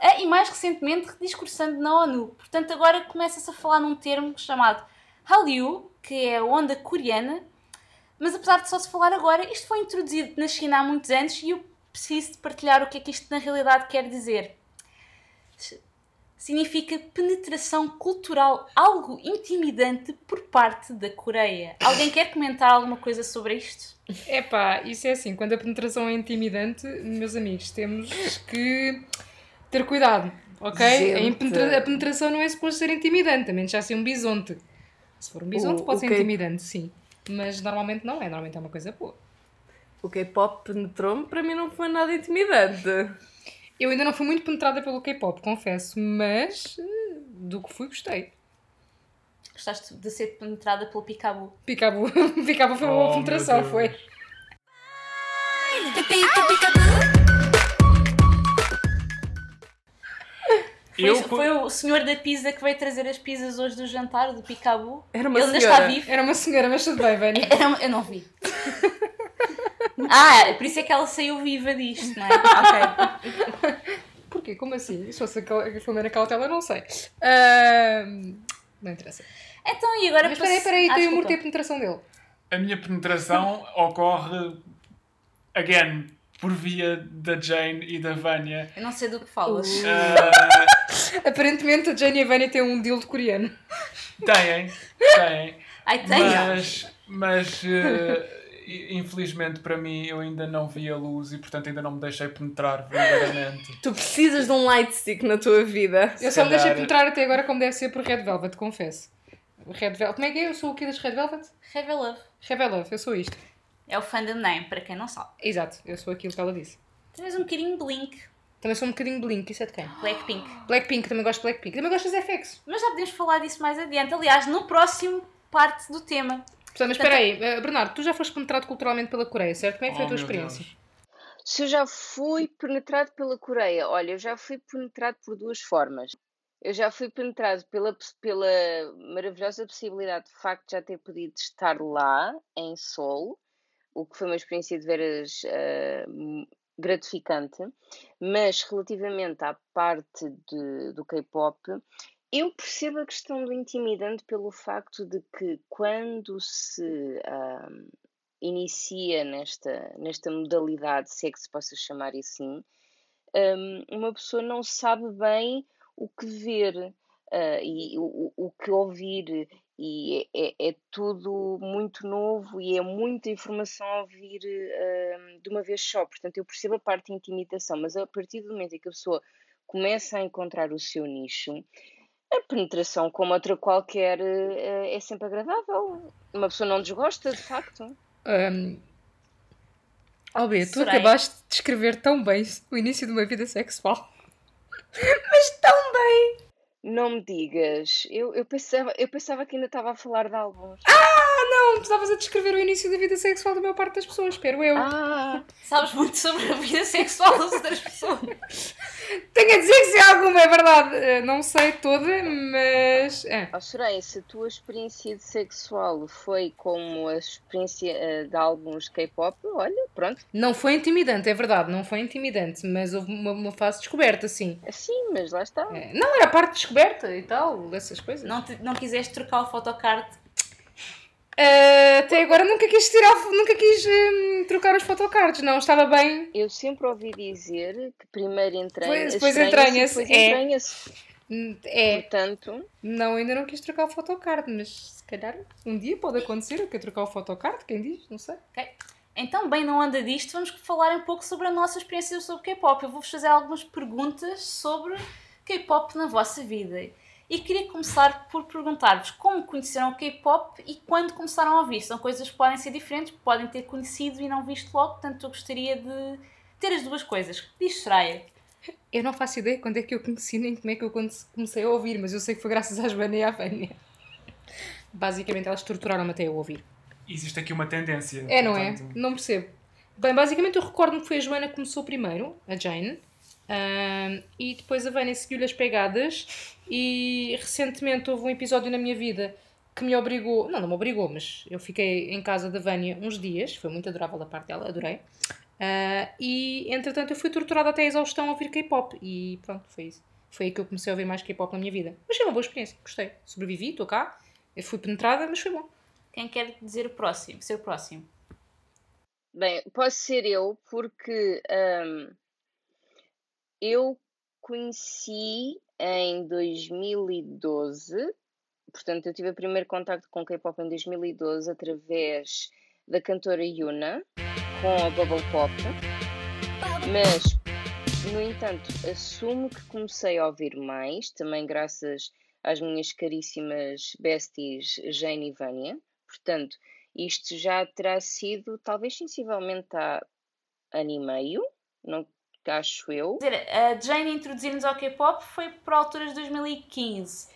ah, e mais recentemente discursando na ONU. Portanto agora começa-se a falar num termo chamado Hallyu, que é a onda coreana, mas apesar de só se falar agora, isto foi introduzido na China há muitos anos e eu preciso de partilhar o que é que isto na realidade quer dizer significa penetração cultural algo intimidante por parte da Coreia. Alguém quer comentar alguma coisa sobre isto? Epá, isso é assim, quando a penetração é intimidante, meus amigos, temos que ter cuidado, ok? A, a penetração não é suposto ser intimidante, a menos já ser um bisonte. Se for um bisonte O- pode ser que- intimidante, sim. Mas normalmente não é, normalmente é uma coisa boa. O K-pop penetrou-me, para mim não foi nada intimidante. Eu ainda não fui muito penetrada pelo K-pop, confesso, mas eh, do que fui gostei. Gostaste de ser penetrada pelo Picabu? Picabo, Picabo foi uma Oh, penetração, foi. Foi, Eu, foi o senhor da pizza que veio trazer as pizzas hoje do jantar, do Picabu. Era uma Ele ainda senhora. está vivo. Era uma senhora, mas tudo bem, uma- Eu não vi. *laughs* ah, por isso é que ela saiu viva disto, não é? Ok. Porquê? Como assim? Se fosse a filmar na cautela, não sei. Ahm, não interessa. Então, e agora... Mas espera aí, passe- espera aí, Ah, tem o e a penetração dele. a minha penetração ocorre, again, por via da Jane e da Vânia. Eu não sei do que falas. Ah, *laughs* Aparentemente a Jane e a Vânia têm um deal de coreano. têm, têm. Ai, tem. Mas, mas eh, infelizmente para mim eu ainda não vi a luz e portanto ainda não me deixei penetrar verdadeiramente. *laughs* Tu precisas de um light stick na tua vida. Eu só me deixei calhar- penetrar até agora como deve ser por Red Velvet, confesso. Red Velvet. Como é que é? Eu sou o quê das Red Velvet? Heavy Love. Red Velvet, eu sou isto. É o fandom name, para quem não sabe. Exato, eu sou aquilo que ela disse. Tens um bocadinho Blink, Também sou um bocadinho Blink, isso é de quem? Blackpink. Blackpink, também gosto de Blackpink. Também gosto das FX. Mas já podemos falar disso mais adiante. Aliás, no próximo parte do tema. Portanto, mas espera aí, eh, Bernardo, tu já foste penetrado culturalmente pela Coreia, certo? Como é que foi a Oh, tua meu experiência? Deus. Se eu já fui penetrado pela Coreia, olha, eu já fui penetrado por duas formas. Eu já fui penetrado pela, pela maravilhosa possibilidade de facto de já ter podido estar lá, em Seul, o que foi uma experiência de veras m- gratificante. Mas relativamente à parte de- do K-pop, eu percebo a questão do intimidante pelo facto de que quando se ah, inicia nesta, nesta modalidade, se é que se possa chamar assim, hum, uma pessoa não sabe bem o que ver ah, e o, o que ouvir, e é, é- é tudo muito novo e é muita informação a ouvir hum, de uma vez só. Portanto, eu percebo a parte de intimidação, mas a partir do momento em que a pessoa começa a encontrar o seu nicho, a penetração, como outra qualquer, eh, é sempre agradável. Uma pessoa não desgosta, de facto. Um... Albi, tu Soraya. acabaste de descrever tão bem o início de uma vida sexual. *laughs* Mas tão bem! Não me digas. Eu, eu, pensava, eu pensava que ainda estava a falar de álbuns. Não, tu estavas a descrever o início da vida sexual da maior parte das pessoas, espero eu. Ah, Sabes muito sobre a vida sexual das outras pessoas. Tenho a dizer que se há alguma é verdade. Eh, Não sei toda, mas. É. oh, Soraya, se a tua experiência de sexual foi como a experiência eh, de álbuns de K-pop, olha, pronto. Não foi intimidante, é verdade, não foi intimidante, mas houve uma, uma fase de descoberta, sim. Assim, mas lá está. É, Não, era a parte de descoberta e tal, dessas coisas. Não, te- não quiseste trocar o photocard. Eh, até agora nunca quis tirar, nunca quis hum, trocar os fotocards, não, estava bem. Eu sempre ouvi dizer que primeiro entranha, Depois- entranha-se, depois é. entranha-se. Hum, É, Portanto, não, ainda não quis trocar o photocard, mas se calhar um dia pode acontecer, eu quero trocar o photocard, quem diz, não sei. Então, bem, não anda disto, vamos falar um pouco sobre a nossa experiência sobre K-pop. Eu vou-vos fazer algumas perguntas sobre K-pop na vossa vida. E queria começar por perguntar-vos como conheceram o K-pop e quando começaram a ouvir. São coisas que podem ser diferentes, podem ter conhecido e não visto logo, portanto eu gostaria de ter as duas coisas. Diz Soraya. Eu não faço ideia quando é que eu conheci nem como é que eu comecei a ouvir, mas eu sei que foi graças à Joana e à Vânia. Basicamente elas torturaram-me até eu ouvir. Existe aqui uma tendência. É, não é? Não percebo. Bem, basicamente eu recordo-me que foi a Joana que começou primeiro, a Jane, e depois a Vânia seguiu-lhe as pegadas e recentemente houve um episódio na minha vida que me obrigou, não, não me obrigou, mas eu fiquei em casa da Vânia uns dias, foi muito adorável da parte dela, adorei. Ah, e entretanto eu fui torturada até a exaustão a ouvir K-pop e pronto, foi isso. Foi aí que eu comecei a ouvir mais K-pop na minha vida. Mas foi uma boa experiência, gostei. Sobrevivi, estou cá, eu fui penetrada, mas foi bom. Quem quer dizer o próximo? Ser o próximo. Bem, posso ser eu, porque hum, eu conheci em 2012, portanto, eu tive o primeiro contacto com K-pop em 2012 através da cantora Yuna, com a Bubble Pop, mas, no entanto, assumo que comecei a ouvir mais, também graças às minhas caríssimas besties Jane e Vânia, portanto, isto já terá sido talvez sensivelmente há ano e meio, não acho eu. Quer dizer, a Jane introduzir-nos ao K-pop foi por alturas de 2015.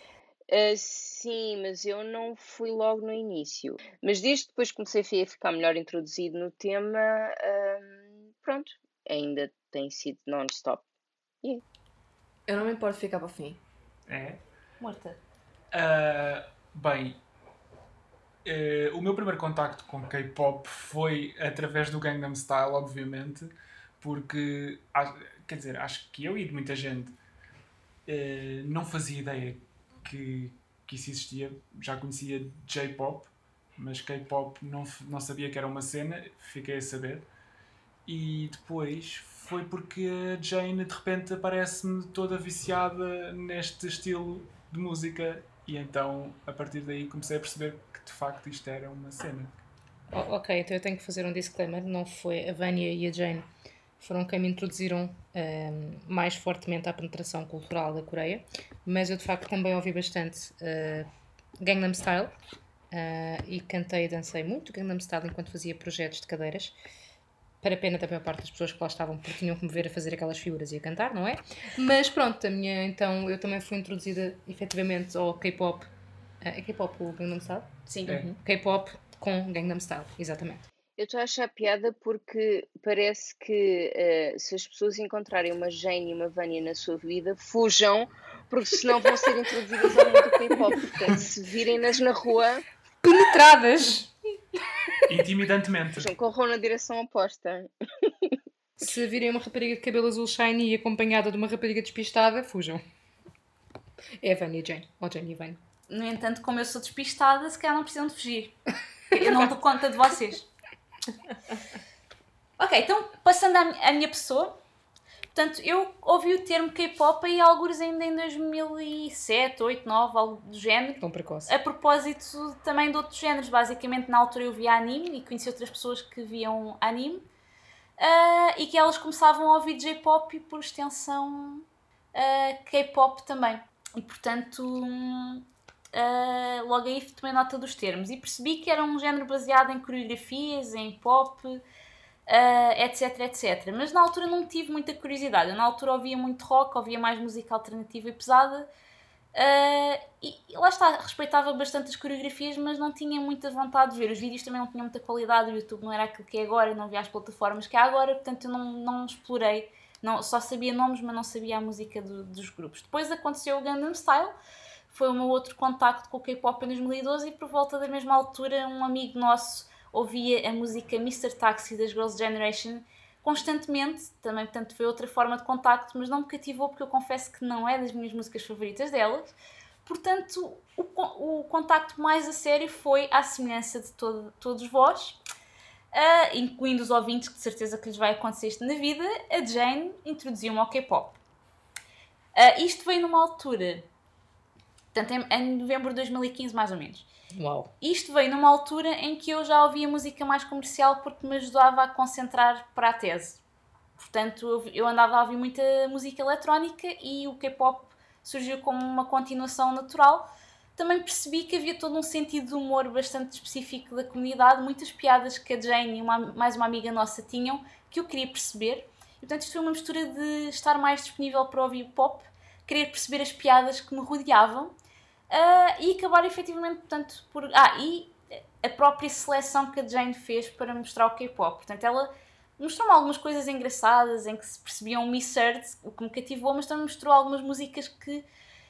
Ah, sim, mas eu não fui logo no início. Mas desde que depois comecei a ficar melhor introduzido no tema, ahm, pronto, ainda tem sido non-stop. Eu não me importo de ficar para o fim. É. Morta. Ah, bem, eh, o meu primeiro contacto com K-pop foi através do Gangnam Style, obviamente, porque, quer dizer, acho que eu e de muita gente eh, não fazia ideia que, que isso existia. Já conhecia J-pop, mas K-pop não, não sabia que era uma cena, fiquei a saber. E depois foi porque a Jane de repente aparece-me toda viciada neste estilo de música e então a partir daí comecei a perceber que de facto isto era uma cena. O- ok, então eu tenho que fazer um disclaimer. Não foi a Vânia e a Jane foram quem me introduziram ehm, mais fortemente à penetração cultural da Coreia, mas eu de facto também ouvi bastante eh, Gangnam Style eh, e cantei e dancei muito Gangnam Style enquanto fazia projetos de cadeiras. Para a pena da maior parte das pessoas que lá estavam, porque tinham que me ver a fazer aquelas figuras e a cantar, não é? Mas pronto, a minha, então eu também fui introduzida efetivamente ao K-pop. eh, É K-pop o Gangnam Style? Sim. É. Uhum. K-pop com Gangnam Style, exatamente. Eu estou a achar piada porque parece que eh, se as pessoas encontrarem uma Jane e uma Vânia na sua vida, fujam, porque senão vão ser introduzidas ao mundo do K-pop. Portanto, se virem-nas na rua, Penetradas! Intimidantemente. fujam, corram na direção oposta. Se virem uma rapariga de cabelo azul shiny acompanhada de uma rapariga despistada, fujam. É a Vânia e Jane. Ou Jane e Vânia. No entanto, como eu sou despistada, se calhar não precisam de fugir. Eu não dou conta de vocês. *laughs* Ok, então passando à, à minha pessoa. Portanto, eu ouvi o termo K-pop aí alguns ainda em 2007, 8, 9, algo do género. Tão precoce. A propósito também de outros géneros, basicamente na altura eu via anime e conheci outras pessoas que viam anime ah, e que elas começavam a ouvir J-pop e por extensão ah, K-pop também. E portanto, ah, logo aí tomei nota dos termos e percebi que era um género baseado em coreografias, em pop, ah, etc, etc. Mas na altura não tive muita curiosidade. Eu na altura ouvia muito rock, ouvia mais música alternativa e pesada. Ah, e lá está, respeitava bastante as coreografias, mas não tinha muita vontade de ver. Os vídeos também não tinham muita qualidade, o YouTube não era aquilo que é agora, não via as plataformas que há agora, portanto eu não, não explorei. Não, só sabia nomes, mas não sabia a música do- dos grupos. Depois aconteceu o Gangnam Style, foi o meu outro contacto com o K-pop em 2012 e por volta da mesma altura um amigo nosso ouvia a música Mr. Taxi das Girls' Generation constantemente, também portanto foi outra forma de contacto, mas não me cativou porque eu confesso que não é das minhas músicas favoritas delas. Portanto, o, o contacto mais a sério foi à semelhança de todo- todos vós, ah, incluindo os ouvintes, que de certeza que lhes vai acontecer isto na vida, a Jane introduziu-me ao K-pop. Ah, isto veio numa altura, portanto, em, em novembro de 2015, mais ou menos. Uau. Isto veio numa altura em que eu já ouvia música mais comercial porque me ajudava a concentrar para a tese. Portanto, eu, andava a ouvir muita música eletrónica e o K-pop surgiu como uma continuação natural. Também percebi que havia todo um sentido de humor bastante específico da comunidade, muitas piadas que a Jane e uma, mais uma amiga nossa tinham que eu queria perceber E, portanto, isto foi uma mistura de estar mais disponível para ouvir pop, querer perceber as piadas que me rodeavam ah, e acabar efetivamente, portanto, por. Ah, e a própria seleção que a Jane fez para mostrar o K-pop. Portanto, ela mostrou-me algumas coisas engraçadas em que se percebiam missurd, o que me cativou, mas também mostrou algumas músicas que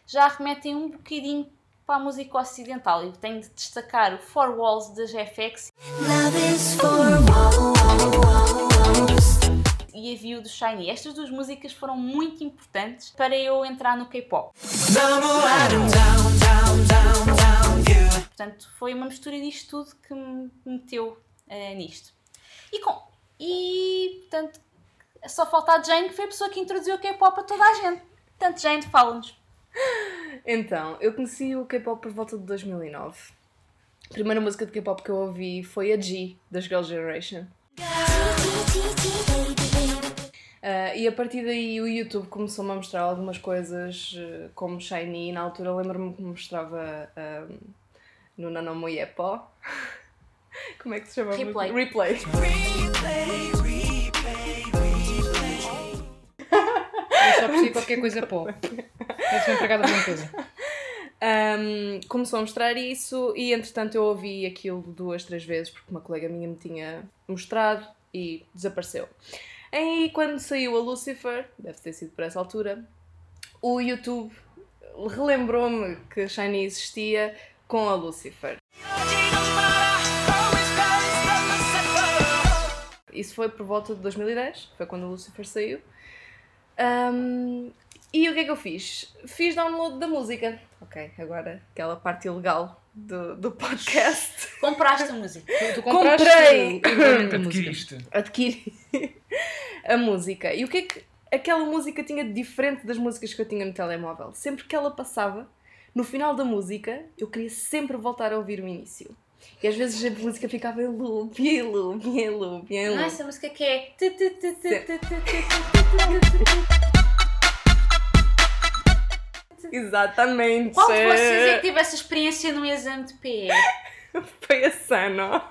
já remetem um bocadinho para a música ocidental. Eu tenho de destacar o Four Walls da GFX e a View do Shiny. Estas duas músicas foram muito importantes para eu entrar no K-pop. Portanto, foi uma mistura disto tudo que me meteu eh, nisto. E, com, e, portanto, só falta a Jane, que foi a pessoa que introduziu o K-pop a toda a gente. Portanto, Jane, fala-nos. Então, eu conheci o K-pop por volta de 2009. A primeira música de K-pop que eu ouvi foi a G, das Girl Generation. Ah, e a partir daí o YouTube começou-me a mostrar algumas coisas eh, como Shiny. Na altura lembro-me que me mostrava ah, no Nanomoyepo. *laughs* Como é que se chama? a música? Replay. Replay. Eu só percebi qualquer coisa pó. Deve ser um empregado de limpeza. Um, começou a mostrar isso e entretanto eu ouvi aquilo duas, três vezes porque uma colega minha me tinha mostrado e desapareceu. Aí quando saiu a Lucifer, deve ter sido por essa altura, o YouTube relembrou-me que Shiny existia com a Lucifer. Isso foi por volta de 2010, foi quando a Lucifer saiu. Um, e o que é que eu fiz? Fiz download da música. Ok, agora aquela parte ilegal do, do podcast. Compraste a música. Tu, tu compraste Comprei! a música. Adquiriste. Adquiri a música. E o que é que aquela música tinha de diferente das músicas que eu tinha no telemóvel? Sempre que ela passava, no final da música, eu queria sempre voltar a ouvir o início. E às vezes a música ficava em loop, em loop, em loop, em Não, loop. essa música que é. Exatamente. Qual de vocês é que teve essa experiência no exame de PE? *laughs* Foi a Sano.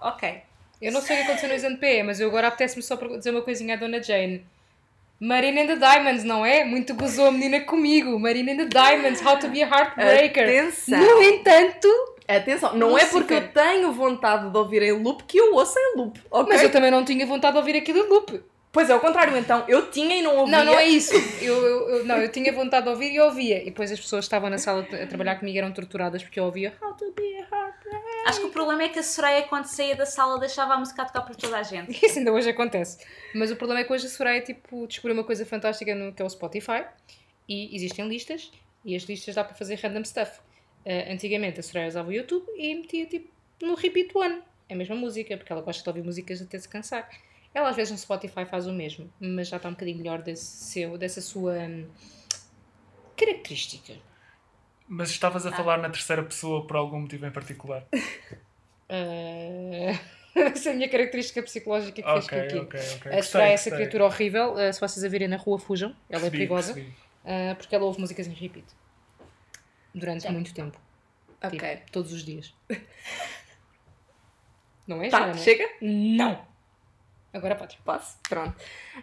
Ok. Eu não sei o que aconteceu no exame de PE, mas eu agora apetece-me só para dizer uma coisinha à Dona Jane. Marina and the Diamonds, não é? Muito gozou a menina comigo. Marina and the Diamonds, How to be a Heartbreaker. Atenção. No entanto, Atenção, não é porque eu tenho vontade de ouvir em loop que eu ouço em loop, ok? mas eu também não tinha vontade de ouvir aquilo em loop. Pois é, ao contrário, então, eu tinha e não ouvia. Não, não é isso. Eu, eu, eu- não, eu tinha vontade de ouvir e ouvia. E depois as pessoas que estavam na sala a trabalhar comigo eram torturadas porque eu ouvia How to be a. Acho que o problema é que a Soraya, quando saía da sala, deixava a música a tocar para toda a gente. *laughs* Isso ainda hoje acontece. Mas o problema é que hoje a Soraya tipo, descobriu uma coisa fantástica no que é o Spotify e existem listas e as listas dá para fazer random stuff. Ah, antigamente a Soraya usava o YouTube e metia tipo no repeat one, a mesma música, porque ela gosta de ouvir músicas até se cansar. Ela às vezes no Spotify faz o mesmo, mas já está um bocadinho melhor desse seu, dessa sua hum, característica. Mas estavas a falar na terceira pessoa por algum motivo em particular. *laughs* Ah, *laughs* essa é a minha característica psicológica que fez com Ok, aqui. ok, ok. A Gostei, é essa gostei. criatura horrível. uh, se vocês a virem na rua, fujam. Ela é Percebi, perigosa. percebi. uh, porque ela ouve músicas em repeat. Durante muito tempo. Ok. Tipo, todos os dias. *laughs* Não é, Tá, chega? Não! Agora podes. Posso? Pronto.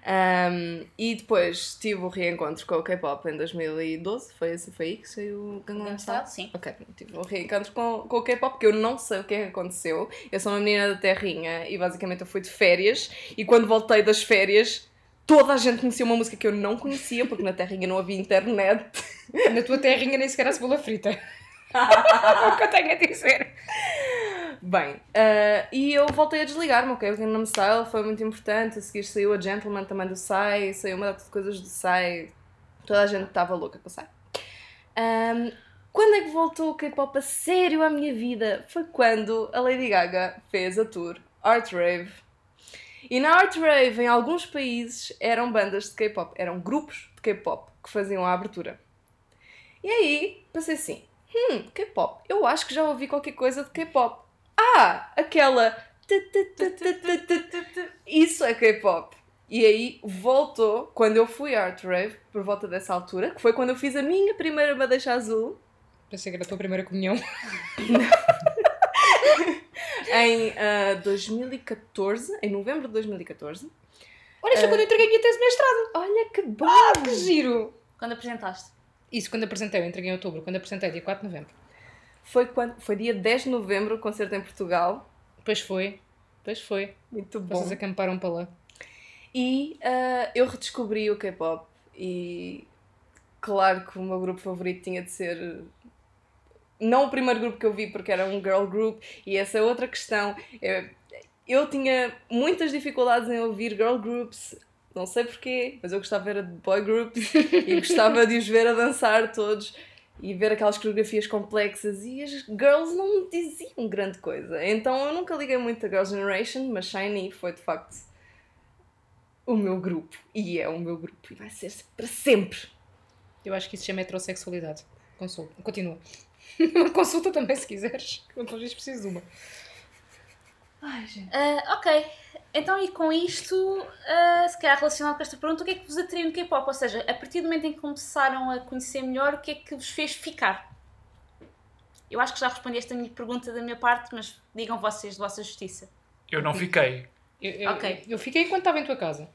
Um, e depois tive o reencontro com o K-pop em 2012. Foi, foi aí que saiu o Gangnam Style? Sim. Ok, tive um reencontro com, com o K-pop, que eu não sei o que é que aconteceu. Eu sou uma menina da terrinha e basicamente eu fui de férias. E quando voltei das férias, toda a gente conhecia uma música que eu não conhecia, porque na terrinha não havia internet. Na tua terrinha nem sequer há cebola frita. *laughs* *laughs* é o que eu tenho a dizer. Bem, ah, e eu voltei a desligar-me, ok? O Gangnam Style foi muito importante. A seguir saiu a Gentleman também do Psy, saiu uma data de coisas do Psy. Toda a gente estava louca com o Psy. Ahm, quando é que voltou o K-pop a sério à minha vida? Foi quando a Lady Gaga fez a tour Art Rave. E na Art Rave, em alguns países, eram bandas de K-pop, eram grupos de K-pop que faziam a abertura. E aí, pensei assim, hum, K-pop, eu acho que já ouvi qualquer coisa de K-pop. Ah, aquela. Isso é K-pop. E aí voltou quando eu fui à Art Rave, por volta dessa altura, que foi quando eu fiz a minha primeira madeixa azul, Pensei que era a tua primeira comunhão. *laughs* em ah, 2014, em novembro de 2014. Olha, isso foi quando eu entreguei a minha tese de mestrado. Olha que bom! Ah, que giro! Quando apresentaste? Isso quando apresentei, eu entreguei em outubro. Quando apresentei, dia 4 de novembro. Foi, quando, foi dia 10 de novembro, o concerto em Portugal. Pois foi. Pois foi. Muito bom. Vocês acamparam para lá. E ah, eu redescobri o K-pop e claro que o meu grupo favorito tinha de ser não o primeiro grupo que eu vi porque era um girl group e essa é outra questão. Eu, eu tinha muitas dificuldades em ouvir girl groups, não sei porquê, mas eu gostava era de boy groups *laughs* e gostava de os ver a dançar todos e ver aquelas coreografias complexas e as girls não diziam grande coisa. Então eu nunca liguei muito a Girl Generation, mas Shiny foi de facto o meu grupo. E é o meu grupo. E vai ser para sempre. Eu acho que isso chama heterossexualidade. Consulta. Continua. *laughs* Consulta também se quiseres. Depois preciso de uma. Ai, gente. Ah, ok. Então, e com isto, ah, se calhar relacionado com esta pergunta, o que é que vos atraiu no K-pop? Ou seja, a partir do momento em que começaram a conhecer melhor, o que é que vos fez ficar? Eu acho que já respondi esta minha pergunta da minha parte, mas digam vocês de vossa justiça. Eu não fiquei. Eu, eu, Ok. eu fiquei enquanto estava em tua casa.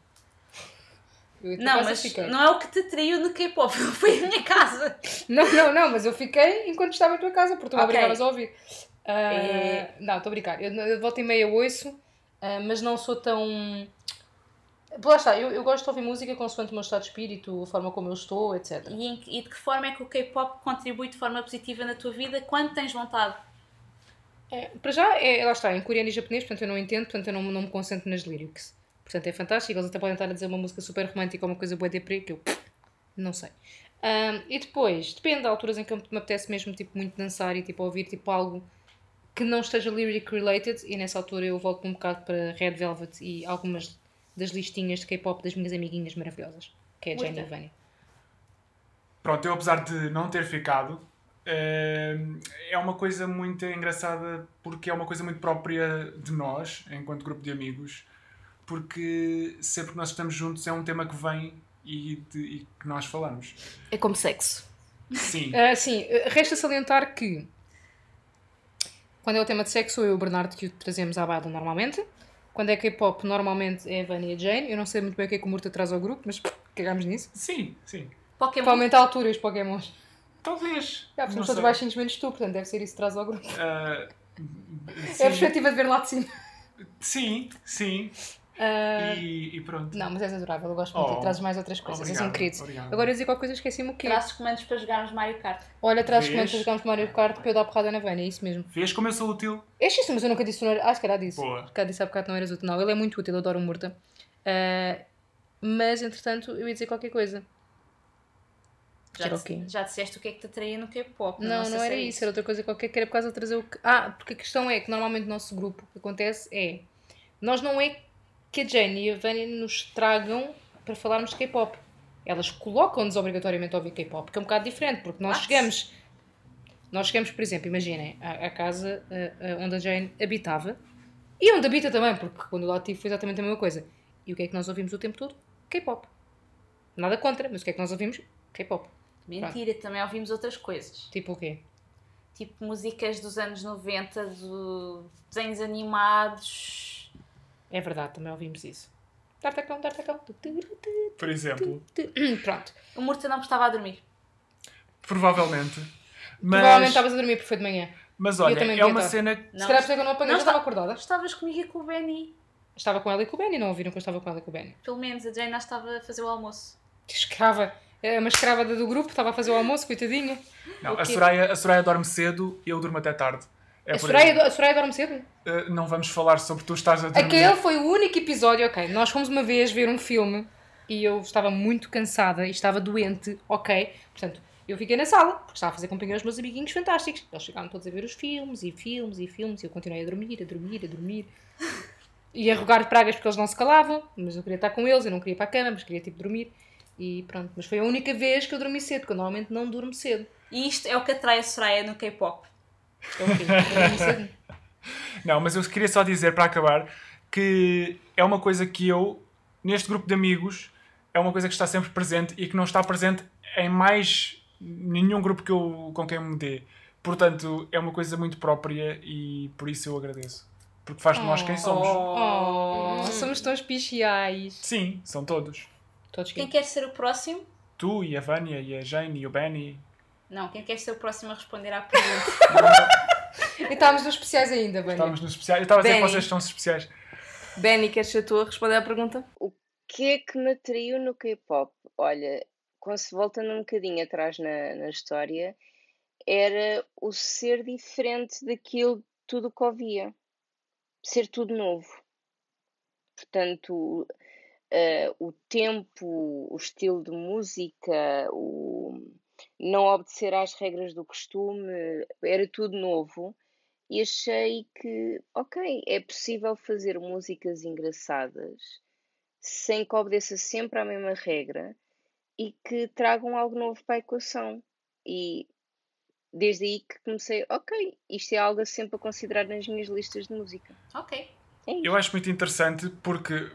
Eu Não, casa mas fiquei. não é o que te atraiu no K-pop, *laughs* foi a minha casa. Não, não, não, mas eu fiquei enquanto estava em tua casa, porque tu me Ok. obrigavas a ouvir. Ah, É. Não, estou a brincar. Eu, eu volta e meia ouço, ah, mas não sou tão. Lá está, eu, eu gosto de ouvir música consoante o meu estado de espírito, a forma como eu estou, etc. E, em e de que forma é que o K-pop contribui de forma positiva na tua vida quando tens vontade? É, para já, é, lá está, em coreano e japonês, portanto eu não entendo, portanto eu não, não me concentro nas lyrics. Portanto é fantástico, eles até podem estar a dizer uma música super romântica ou uma coisa boa de deprê, que eu não sei. Ahm, e depois, depende de alturas em que me apetece mesmo tipo, muito dançar e tipo, ouvir tipo, algo que não esteja lyric related, e nessa altura eu volto um bocado para Red Velvet e algumas das listinhas de K-pop das minhas amiguinhas maravilhosas, que é a Jenny. Vânia. Pronto, eu apesar de não ter ficado, eh, é uma coisa muito engraçada porque é uma coisa muito própria de nós, enquanto grupo de amigos, porque sempre que nós estamos juntos é um tema que vem e, de- e que nós falamos. É como sexo. Sim, Ah, sim, resta salientar que quando é o tema de sexo, eu e o Bernardo que o trazemos à bada normalmente. Quando é K-pop, normalmente é a Vânia e a Jane. Eu não sei muito bem o que é que o Murta traz ao grupo, mas cagamos nisso. sim, sim. Pokémon. Para aumentar a altura os Pokémons. Talvez. Já, não somos todos baixinhos menos tu, portanto deve ser isso que traz ao grupo. Ah, É a perspectiva de ver lá de cima. sim, sim. Ah, E, e pronto. Não, mas és adorável, eu gosto muito Oh, trazes mais outras coisas, és um obrigado, querido. obrigado. Agora eu ia dizer qualquer coisa, esqueci-me o quê? Trazes comandos para jogarmos Mario Kart. Olha, trazes comentários para jogarmos Mario Kart para eu dar porrada na Vânia, é isso mesmo. Vês como eu sou útil? É isso, mas eu nunca disse, não era... ah, se calhar disse. Boa. Disse há bocado que não eras útil. Não, ele é muito útil, eu adoro o Murta. Ah, mas, entretanto, eu ia dizer qualquer coisa. Já, Era o disse- quê? já disseste o que é que te atraía no K-pop. Não, não, se era é isso, era outra coisa qualquer que era por causa de trazer o que. Ah, porque a questão é que normalmente no nosso grupo o que acontece é. Nós não é que a Jane e a Vânia nos tragam para falarmos de K-pop. Elas colocam-nos obrigatoriamente a ouvir K-pop, que é um bocado diferente, porque nós chegamos. Nós chegamos, por exemplo, imaginem, à, à casa ah, ah, onde a Jane habitava e onde habita também, porque quando eu lá estive foi exatamente a mesma coisa. E o que é que nós ouvimos o tempo todo? K-pop. Nada contra, mas o que é que nós ouvimos? K-pop. Mentira, também ouvimos outras coisas. Tipo o quê? Tipo músicas dos anos 90, do desenhos animados. É verdade, também ouvimos isso. Tartacão, tartacão. Por exemplo. tu. Pronto. O Murta não estava a dormir. Provavelmente. Provavelmente Mas, estavas a dormir porque foi de manhã. mas olha, é uma estar. cena. Se Não, calhar porque eu não apanhei, não estava acordada. Estavas comigo e com o Benny. Estava com ela e com o Benny, não ouviram que eu estava com ela e com o Benny. Pelo menos a Jane estava a fazer o almoço. Que escrava. É uma escrava do grupo, estava a fazer o almoço, coitadinha. Não, a? Soraya, a Soraya dorme cedo e eu durmo até tarde. É a, Soraya, a Soraya dorme cedo? Uh, não vamos falar sobre tu estás a dormir. Aquele foi o único episódio, ok. Nós fomos uma vez ver um filme e eu estava muito cansada e estava doente, ok. Portanto, eu fiquei na sala, porque estava a fazer companhia aos meus amiguinhos fantásticos. Eles chegaram todos a ver os filmes e filmes e filmes e eu continuei a dormir, a dormir, a dormir. E a rogar pragas porque eles não se calavam, mas eu queria estar com eles, eu não queria ir para a cama, mas queria tipo dormir. E pronto, mas foi a única vez que eu dormi cedo, porque eu normalmente não durmo cedo. E isto é o que atrai a Soraya no K-pop. Não, mas eu queria só dizer para acabar que é uma coisa que eu, neste grupo de amigos, é uma coisa que está sempre presente e que não está presente em mais nenhum grupo que eu, com quem eu me dê. Portanto, é uma coisa muito própria e por isso eu agradeço. porque faz de nós quem somos. Oh, somos tão especiais. Sim, são todos. Todos Quem quem? quer ser o próximo? Tu e a Vânia e a Jane e o Benny. Não, quem quer ser o próximo a responder à pergunta? *laughs* E estávamos nos especiais ainda, bem. Estávamos nos especiais. Eu estava a dizer que Benny. vocês são especiais. Benny, queres ser tu a responder à pergunta? O que é que me atraiu no K-pop? Olha, com se voltando um bocadinho atrás na, na história, era o ser diferente daquilo tudo que ouvia. Ser tudo novo. Portanto, eh, o tempo, o estilo de música, o não obedecer às regras do costume, era tudo novo. E achei que, ok, é possível fazer músicas engraçadas sem que obedeça sempre à mesma regra e que tragam algo novo para a equação. E desde aí que comecei, ok, isto é algo sempre a considerar nas minhas listas de música. ok. É. Eu acho muito interessante porque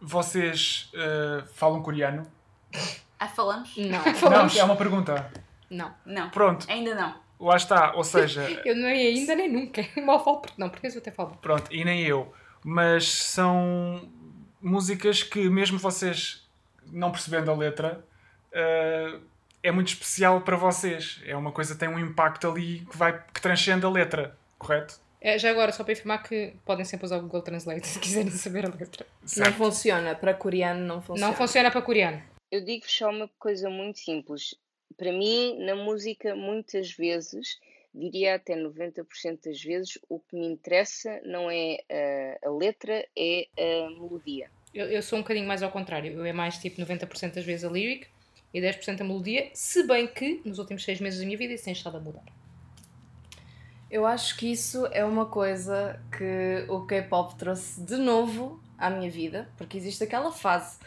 vocês eh, falam coreano. Ah, falamos? Não, *laughs* Não, falamos. é uma pergunta. Não. Não. Pronto, Ainda não. lá está. Ou *laughs* seja, Eu nem ainda nem nunca. *laughs* Mal falo porque não, porque eu até falo. pronto, e nem eu. Mas são músicas que, mesmo vocês não percebendo a letra, eh, é muito especial para vocês. É uma coisa que tem um impacto ali que, vai, que transcende a letra, correto? É, já agora, só para informar que podem sempre usar o Google Translate se quiserem saber a letra. Não Certo. funciona. Para coreano não funciona. Não funciona para coreano. Eu digo só uma coisa muito simples. Para mim, na música, muitas vezes, diria até 90% das vezes, o que me interessa não é uh, a letra, é a melodia. Eu, eu sou um bocadinho mais ao contrário. Eu é mais tipo 90% das vezes a lyric e 10% a melodia, se bem que nos últimos seis meses da minha vida isso tem estado a mudar. Eu acho que isso é uma coisa que o K-pop trouxe de novo à minha vida, porque existe aquela fase,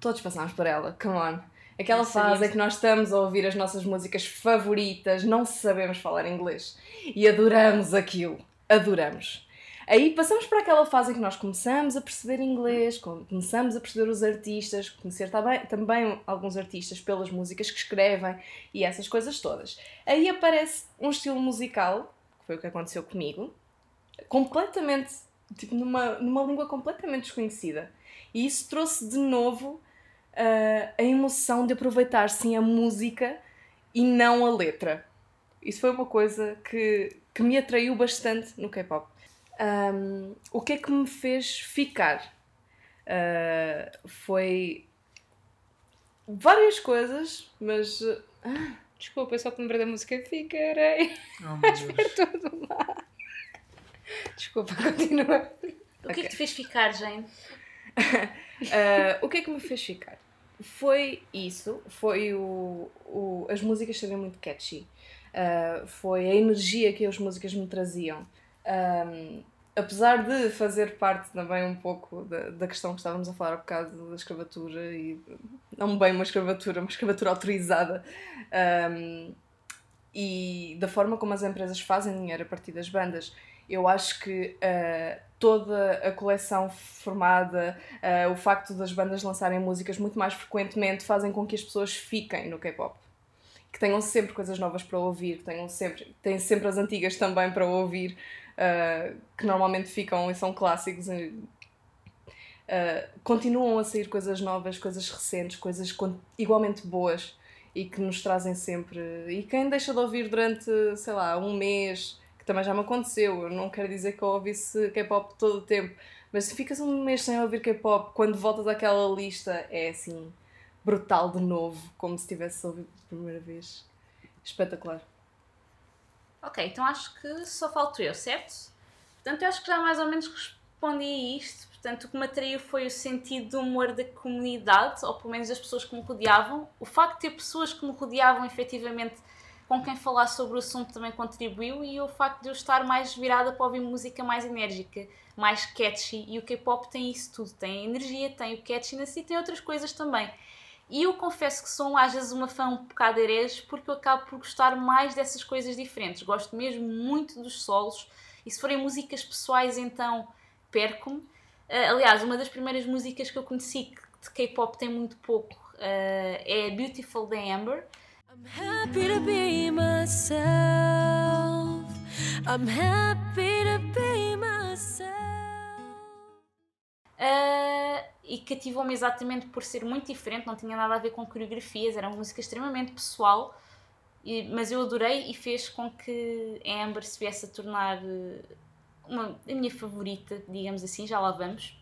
todos passamos por ela, come on. Aquela fase em que nós estamos a ouvir as nossas músicas favoritas, não sabemos falar inglês e adoramos aquilo, adoramos. Aí passamos por aquela fase em que nós começamos a perceber inglês, com- começamos a perceber os artistas, conhecer também, também alguns artistas pelas músicas que escrevem e essas coisas todas. Aí aparece um estilo musical, que foi o que aconteceu comigo, completamente, tipo, numa, numa língua completamente desconhecida. E isso trouxe de novo ah, a emoção de aproveitar sim a música e não a letra. Isso foi uma coisa que, que me atraiu bastante no K-pop. Ahm, o que é que me fez ficar? Ah, foi várias coisas, mas ah, Desculpa, eu só que lembrei da música Ficarei. Oh, meu *laughs* Deus. Tudo lá. Desculpa, continua. O que é que te fez ficar, Jane? *laughs* Ah, o que é que me fez ficar? Foi isso, foi o, o- as músicas serem muito catchy, Ah, foi a energia que as músicas me traziam. Ahm, apesar de fazer parte também um pouco da, da questão que estávamos a falar há bocado da escravatura e não bem uma escravatura, uma escravatura autorizada ahm, e da forma como as empresas fazem dinheiro a partir das bandas, eu acho que ah, toda a coleção formada, ah, o facto das bandas lançarem músicas muito mais frequentemente fazem com que as pessoas fiquem no K-pop. Que tenham sempre coisas novas para ouvir, que tenham sempre, têm sempre as antigas também para ouvir, ah, que normalmente ficam e são clássicos. ah, continuam a sair coisas novas, coisas recentes, coisas igualmente boas e que nos trazem sempre. E quem deixa de ouvir durante, sei lá, um mês, também já me aconteceu, eu não quero dizer que eu ouvisse K-pop todo o tempo, mas se ficas um mês sem ouvir K-pop, quando voltas àquela lista, é assim, brutal de novo, como se tivesse ouvido pela primeira vez. Espetacular. Ok, então acho que só falto eu, certo? Portanto, eu acho que já mais ou menos respondi a isto. Portanto, o que me atraiu foi o sentido de humor da comunidade, ou pelo menos das pessoas que me rodeavam. O facto de ter pessoas que me rodeavam efetivamente com quem falar sobre o assunto também contribuiu e o facto de eu estar mais virada para ouvir música mais enérgica, mais catchy. E o K-pop tem isso tudo: tem energia, tem o catchiness e tem outras coisas também. E eu confesso que sou às vezes uma fã um bocado herege porque eu acabo por gostar mais dessas coisas diferentes. Gosto mesmo muito dos solos e se forem músicas pessoais então perco-me. Ah, aliás, uma das primeiras músicas que eu conheci que de K-pop tem muito pouco ah, é Beautiful da Amber. I'm happy to be myself. I'm happy to be myself. Ah, e cativou-me exatamente por ser muito diferente, não tinha nada a ver com coreografias, era uma música extremamente pessoal, e- mas eu adorei e fez com que Amber se viesse a tornar eh, uma, a minha favorita, digamos assim, já lá vamos.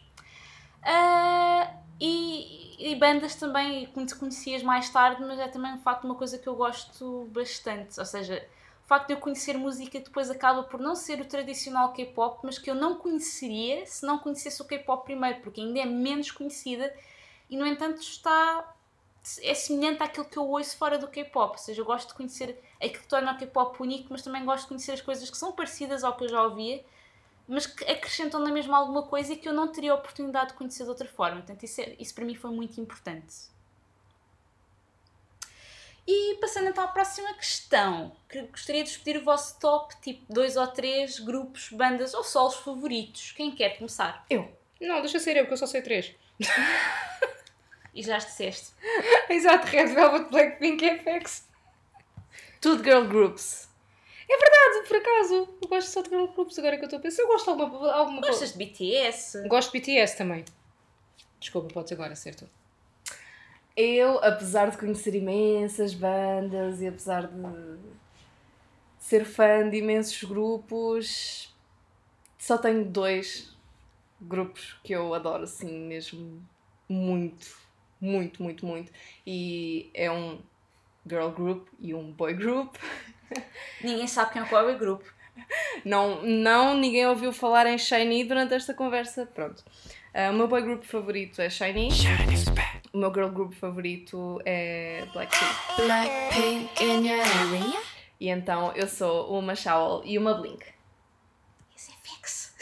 Ah, e, e bandas também, que conhecias mais tarde, mas é também de facto uma coisa que eu gosto bastante, ou seja, o facto de eu conhecer música depois acaba por não ser o tradicional K-pop, mas que eu não conheceria se não conhecesse o K-pop primeiro, porque ainda é menos conhecida e, no entanto, está. é semelhante àquilo que eu ouço fora do K-pop. Ou seja, eu gosto de conhecer aquilo que torna o K-pop único, mas também gosto de conhecer as coisas que são parecidas ao que eu já ouvia, mas que acrescentam na mesma alguma coisa e que eu não teria a oportunidade de conhecer de outra forma. Portanto, isso, é- isso para mim foi muito importante. E passando então à próxima questão, que gostaria de escolher o vosso top, tipo dois ou três grupos, bandas ou solos favoritos. Quem quer começar? Eu. Não, deixa ser eu, porque eu só sei três. *laughs* E já as disseste. Exato, Red Velvet, Blackpink FX. Tudo girl groups. Mas, por acaso, eu gosto só de girl groups agora que eu estou a pensar. Eu gosto de alguma, alguma coisa. Gostas de BTS? Gosto de BTS também. Desculpa, podes agora ser tu. Eu, apesar de conhecer imensas bandas e apesar de ser fã de imensos grupos, só tenho dois grupos que eu adoro assim mesmo muito, muito, muito, muito. E é um girl group e um boy group. Ninguém sabe quem é o Power Group. Não, não ninguém ouviu falar em Shiny durante esta conversa. Pronto. Ah, o meu boy group favorito é Shiny. O meu girl group favorito é Blackpink. Blackpink in your area. E então eu sou uma Shawl e uma Blink. Esse é FX.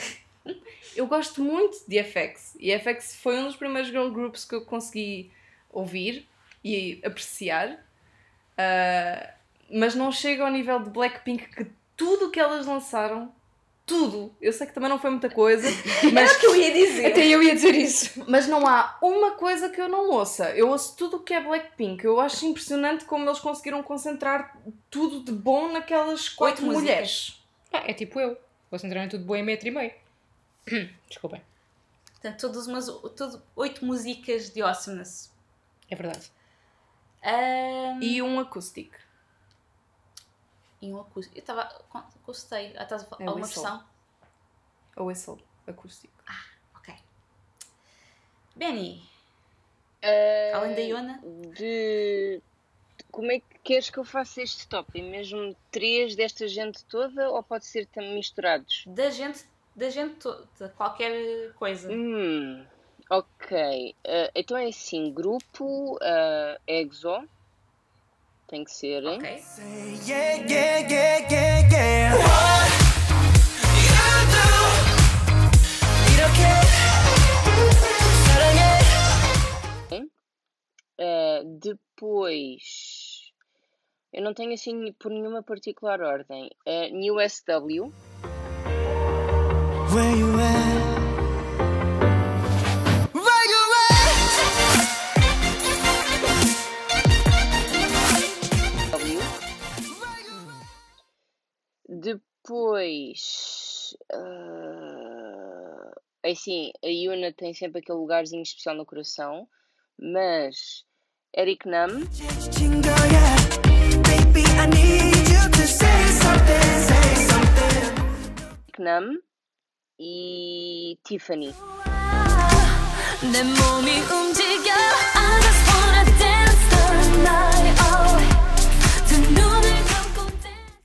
*laughs* Eu gosto muito de FX. E FX foi um dos primeiros girl groups que eu consegui ouvir e apreciar. Ah, mas não chega ao nível de Blackpink que tudo o que elas lançaram, tudo, eu sei que também não foi muita coisa, *laughs* mas que eu ia dizer. Até eu ia dizer isso. *laughs* Mas não há uma coisa que eu não ouça. Eu ouço tudo o que é Blackpink. Eu acho impressionante como eles conseguiram concentrar tudo de bom naquelas quatro músicas. mulheres. Ah, é tipo eu. Vou centrar em tudo bom em metro e meio. *clears throat* Desculpem. Portanto, todas umas, tudo, oito músicas de Awesomeness. É verdade. Ahm, E um acústico. e um acústico. Eu estava. Gostei. Ah, Estás a falar É alguma versão? Ou whistle acústico. Ok. Benny, Ah, além da Iona, de como é que queres que eu faça este top? É mesmo três desta gente toda ou pode ser também misturados? da gente, da gente toda, qualquer coisa. Hum, ok. Ah, então é assim, grupo ah, EXO. Tem que ser. hein? Ok. Yeah, yeah, yeah, yeah, yeah. What you do? 이렇게 사랑해. Ah, depois, eu não tenho assim por nenhuma particular ordem. Ah, New SW. Where you at? Depois. Uh, assim, a Yuna tem sempre aquele lugarzinho especial no coração, mas. Eric Nam. Eric Nam e Tiffany.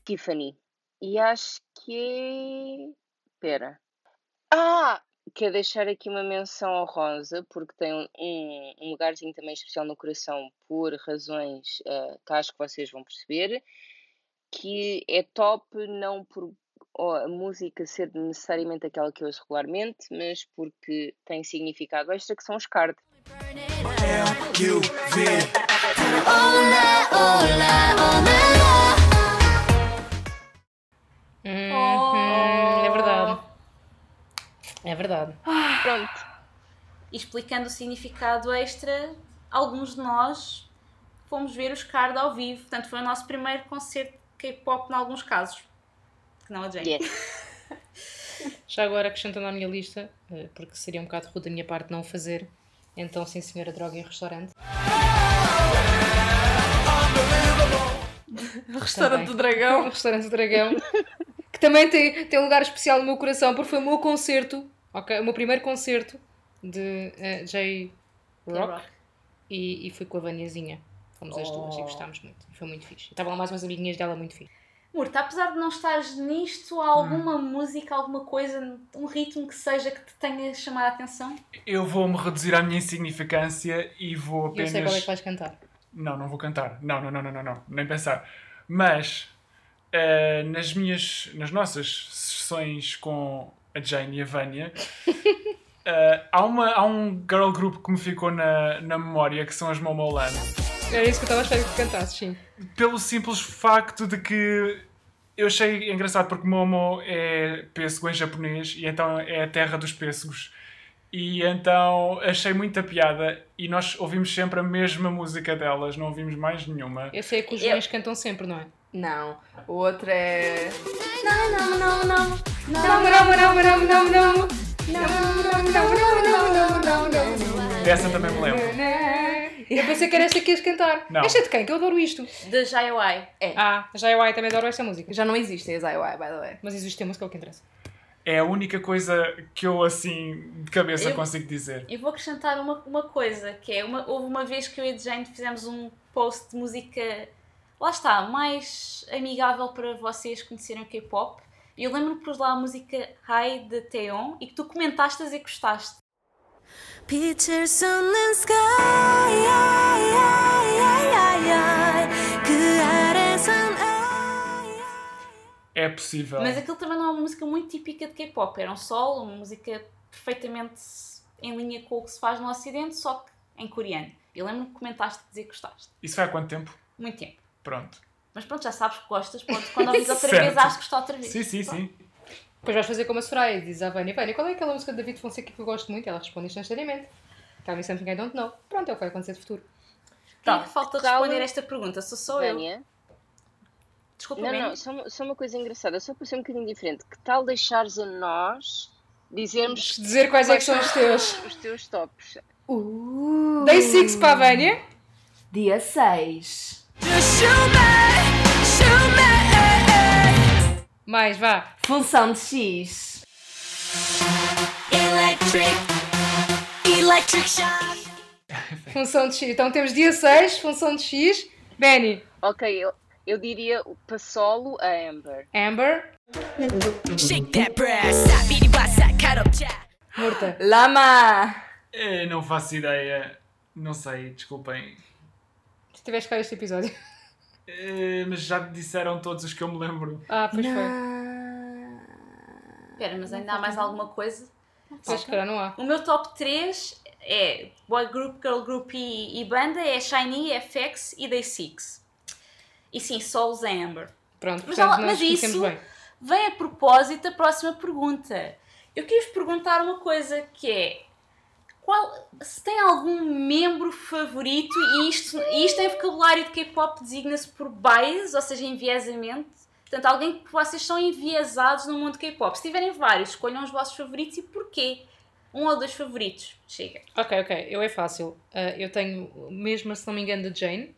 Tiffany. E acho que. Pera. Ah! Quero deixar aqui uma menção honrosa, porque tem um, um, lugarzinho também especial no coração, por razões ah, que acho que vocês vão perceber, que é top não por ó, a música ser necessariamente aquela que eu ouço regularmente, mas porque tem significado extra, que são os card. L-U-V. Uhum, é verdade. É verdade. Pronto. E explicando o significado extra, alguns de nós fomos ver os Card ao vivo. Portanto, foi o nosso primeiro concerto de K-pop, em alguns casos. Que não a Jane. Yes. *laughs* Já agora acrescentando à minha lista, eh, porque seria um bocado rude da minha parte não o fazer, então sim senhora droga em restaurante. Restaurante do O Dragão. *laughs* restaurante do Dragão, também tem, tem um lugar especial no meu coração, porque foi o meu concerto, ok? O meu primeiro concerto de eh, J Rock, Rock. E, e fui com a Vaniazinha. Fomos as duas e Oh. gostámos muito. Foi muito fixe. Estavam lá mais umas amiguinhas dela muito fixe. Murta, apesar de não estares nisto, há alguma música, alguma coisa, um ritmo que seja que te tenha chamado a atenção? Eu vou-me reduzir à minha insignificância e vou E eu apenas. sei qual é que vais cantar. Não, não vou cantar. Não, não, não, não, não, não. nem pensar. Mas eh, nas minhas, nas nossas sessões com a Jane e a Vânia, *laughs* eh, há, uma, há um girl group que me ficou na, na memória que são as Momoland. Era isso que eu estava a esperar que cantasses, sim. Pelo simples facto de que eu achei engraçado porque Momo é pêssego em japonês e então é a terra dos pêssegos. E então achei muita piada e nós ouvimos sempre a mesma música delas, não ouvimos mais nenhuma. Eu sei que os jovens cantam sempre, não é? Não. O outro é. Não, não, não, não. Não, não, não, não, não, não. Dessa também me lembro. Eu pensei que era esta que ias cantar. Não. Esta é de quem? Que eu adoro isto. Da JOI. Ah, já eu ai, também adoro esta música. Já não existem as IOI, by the way. Mas existe a música, é o que interessa. É a única coisa que eu assim de cabeça Eu- consigo dizer. Eu vou acrescentar uma, uma coisa, que é, uma, houve uma vez que eu e a Jane fizemos um post de música, lá está, mais amigável para vocês conhecerem o K-pop. Eu lembro que pus lá a música High de Teon e que tu comentaste e dizer que gostaste. Pictures on the sky, É possível. Mas aquilo também não é uma música muito típica de K-pop. Era um solo, uma música perfeitamente em linha com o que se faz no Ocidente, só que em coreano. Eu lembro-me que comentaste dizer que gostaste. Isso foi há quanto tempo? Muito tempo. Pronto. Mas pronto, já sabes que gostas, pode, quando *laughs* ouvis outra vez, acho que gostar outra vez. Sim, sim, sim. Depois vais fazer como a Soraya e diz à Vânia, Vânia, qual é aquela música de David Fonseca que eu gosto muito? Ela responde instantaneamente. Tell me something I don't know. Pronto, é o que vai acontecer de futuro. Quem é Tá. que falta Calma. responder esta pergunta? Sou só eu. Vânia? Desculpa, Não, não, só, uma- só uma coisa engraçada, só para ser um bocadinho diferente. Que tal deixares a nós dizermos Dizer quais é que são os teus. os teus tops? Uh, Day 6 para a Vânia. Dia 6. Mais, vá. Função de X. Electric, electric shock. Função de X. Então temos dia 6, função de X. Benny. Ok, eu, eu diria para solo a Amber. Amber. Shake that brass. Murta. Lama. É, não faço ideia. Não sei, desculpem. Se tiveste cá este episódio. *laughs* Eh, mas já disseram todos os que eu me lembro. Ah, pois foi. Espera, mas ainda há mais alguma coisa? Pois, calhar não há. O meu top 3 é Boy Group, Girl Group e, e banda, é Shiny, FX e Day 6. E sim, Souls Amber. Pronto, Mas, portanto, ela- nós mas isso bem. vem a propósito da próxima pergunta. Eu quis perguntar uma coisa que é qual, se tem algum membro favorito e isto, e isto em vocabulário de K-pop designa-se por bias, ou seja, enviesamento. Portanto, alguém que vocês são enviesados no mundo K-pop. Se tiverem vários, escolham os vossos favoritos e porquê. Um ou dois favoritos. Chega. Ok, ok. Eu é fácil. Ah, eu tenho, mesmo se não me engano, da Jane,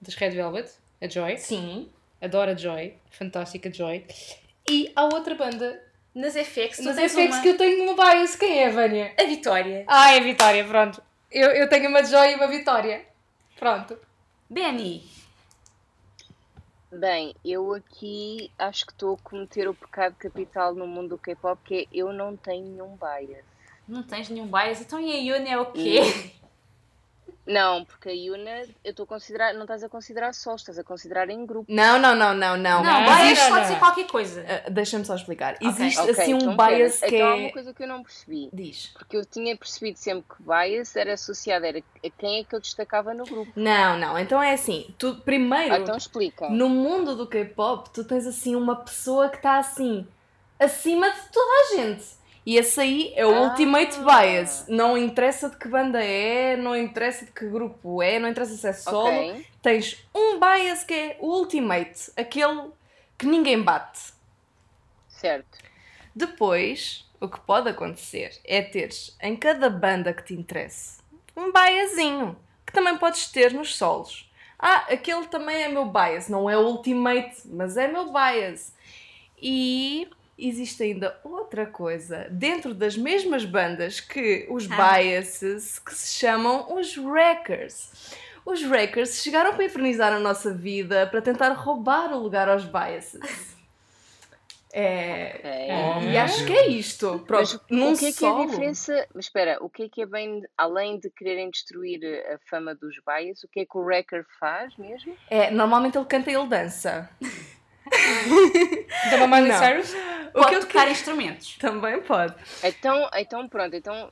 das Red Velvet, a Joy. Sim. Adoro a Joy. Fantástica Joy. E há outra banda, Nas FX, tu nas tens FX uma... que eu tenho uma bias. Quem é, Vânia? A Vitória. Ah, é a Vitória, pronto. Eu, eu tenho uma Joy e uma Vitória. Pronto. Benny. Bem, eu aqui acho que estou a cometer o pecado capital no mundo do K-pop, que é eu não tenho nenhum bias. Não tens nenhum bias. Então e a Yuna é o quê? Não, porque a Yuna, eu estou a considerar, não estás a considerar só, estás a considerar em grupo. Não, não, não, não, não. Não, Não, bias não, pode ser qualquer coisa. Ah, Deixa-me só explicar. Ok. Existe Ok, assim um então pera, bias que então há é. uma coisa que eu não percebi. Diz. Porque eu tinha percebido sempre que bias era associado era a quem é que eu destacava no grupo. Não, não. Então é assim. Tu primeiro. Ah, então explica. No mundo do K-pop, tu tens assim uma pessoa que está assim acima de toda a gente. E esse aí é o Ah. ultimate bias. Não interessa de que banda é, não interessa de que grupo é, não interessa se é solo. Ok. Tens um bias que é o ultimate, aquele que ninguém bate. Certo. Depois, o que pode acontecer é teres em cada banda que te interesse um biasinho, que também podes ter nos solos. Ah, aquele também é meu bias, não é o ultimate, mas é meu bias. E existe ainda outra coisa dentro das mesmas bandas que os Ah. biases que se chamam os wreckers. Os wreckers chegaram para infernizar a nossa vida para tentar roubar o lugar aos biases. É, Ok. Oh, e acho que é isto. Pronto, Mas num o que é que é a diferença? Mas espera, o que é que é bem, além de quererem destruir a fama dos bias, o que é que o Wrecker faz mesmo? É, normalmente ele canta e ele dança. *laughs* *laughs* Miley Não. Cyrus? O Pode que eu tocar instrumentos. Também pode. Então, então pronto, então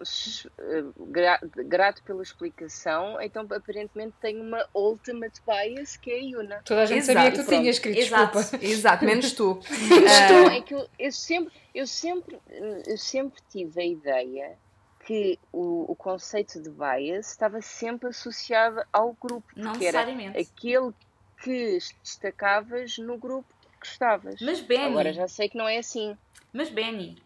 eh, gra- grato pela explicação, então aparentemente tem uma ultimate bias que é a Yuna. Toda a gente Exato, sabia que tu pronto. tinhas escrito, Exato. desculpa. Exato, menos tu. *laughs* Então, Ah, é que eu, eu sempre, eu sempre, eu sempre tive a ideia que o, o conceito de bias estava sempre associado ao grupo, Não que era necessariamente. aquele que destacavas no grupo gostavas. Mas Benny, Agora já sei que não é assim. mas Benny,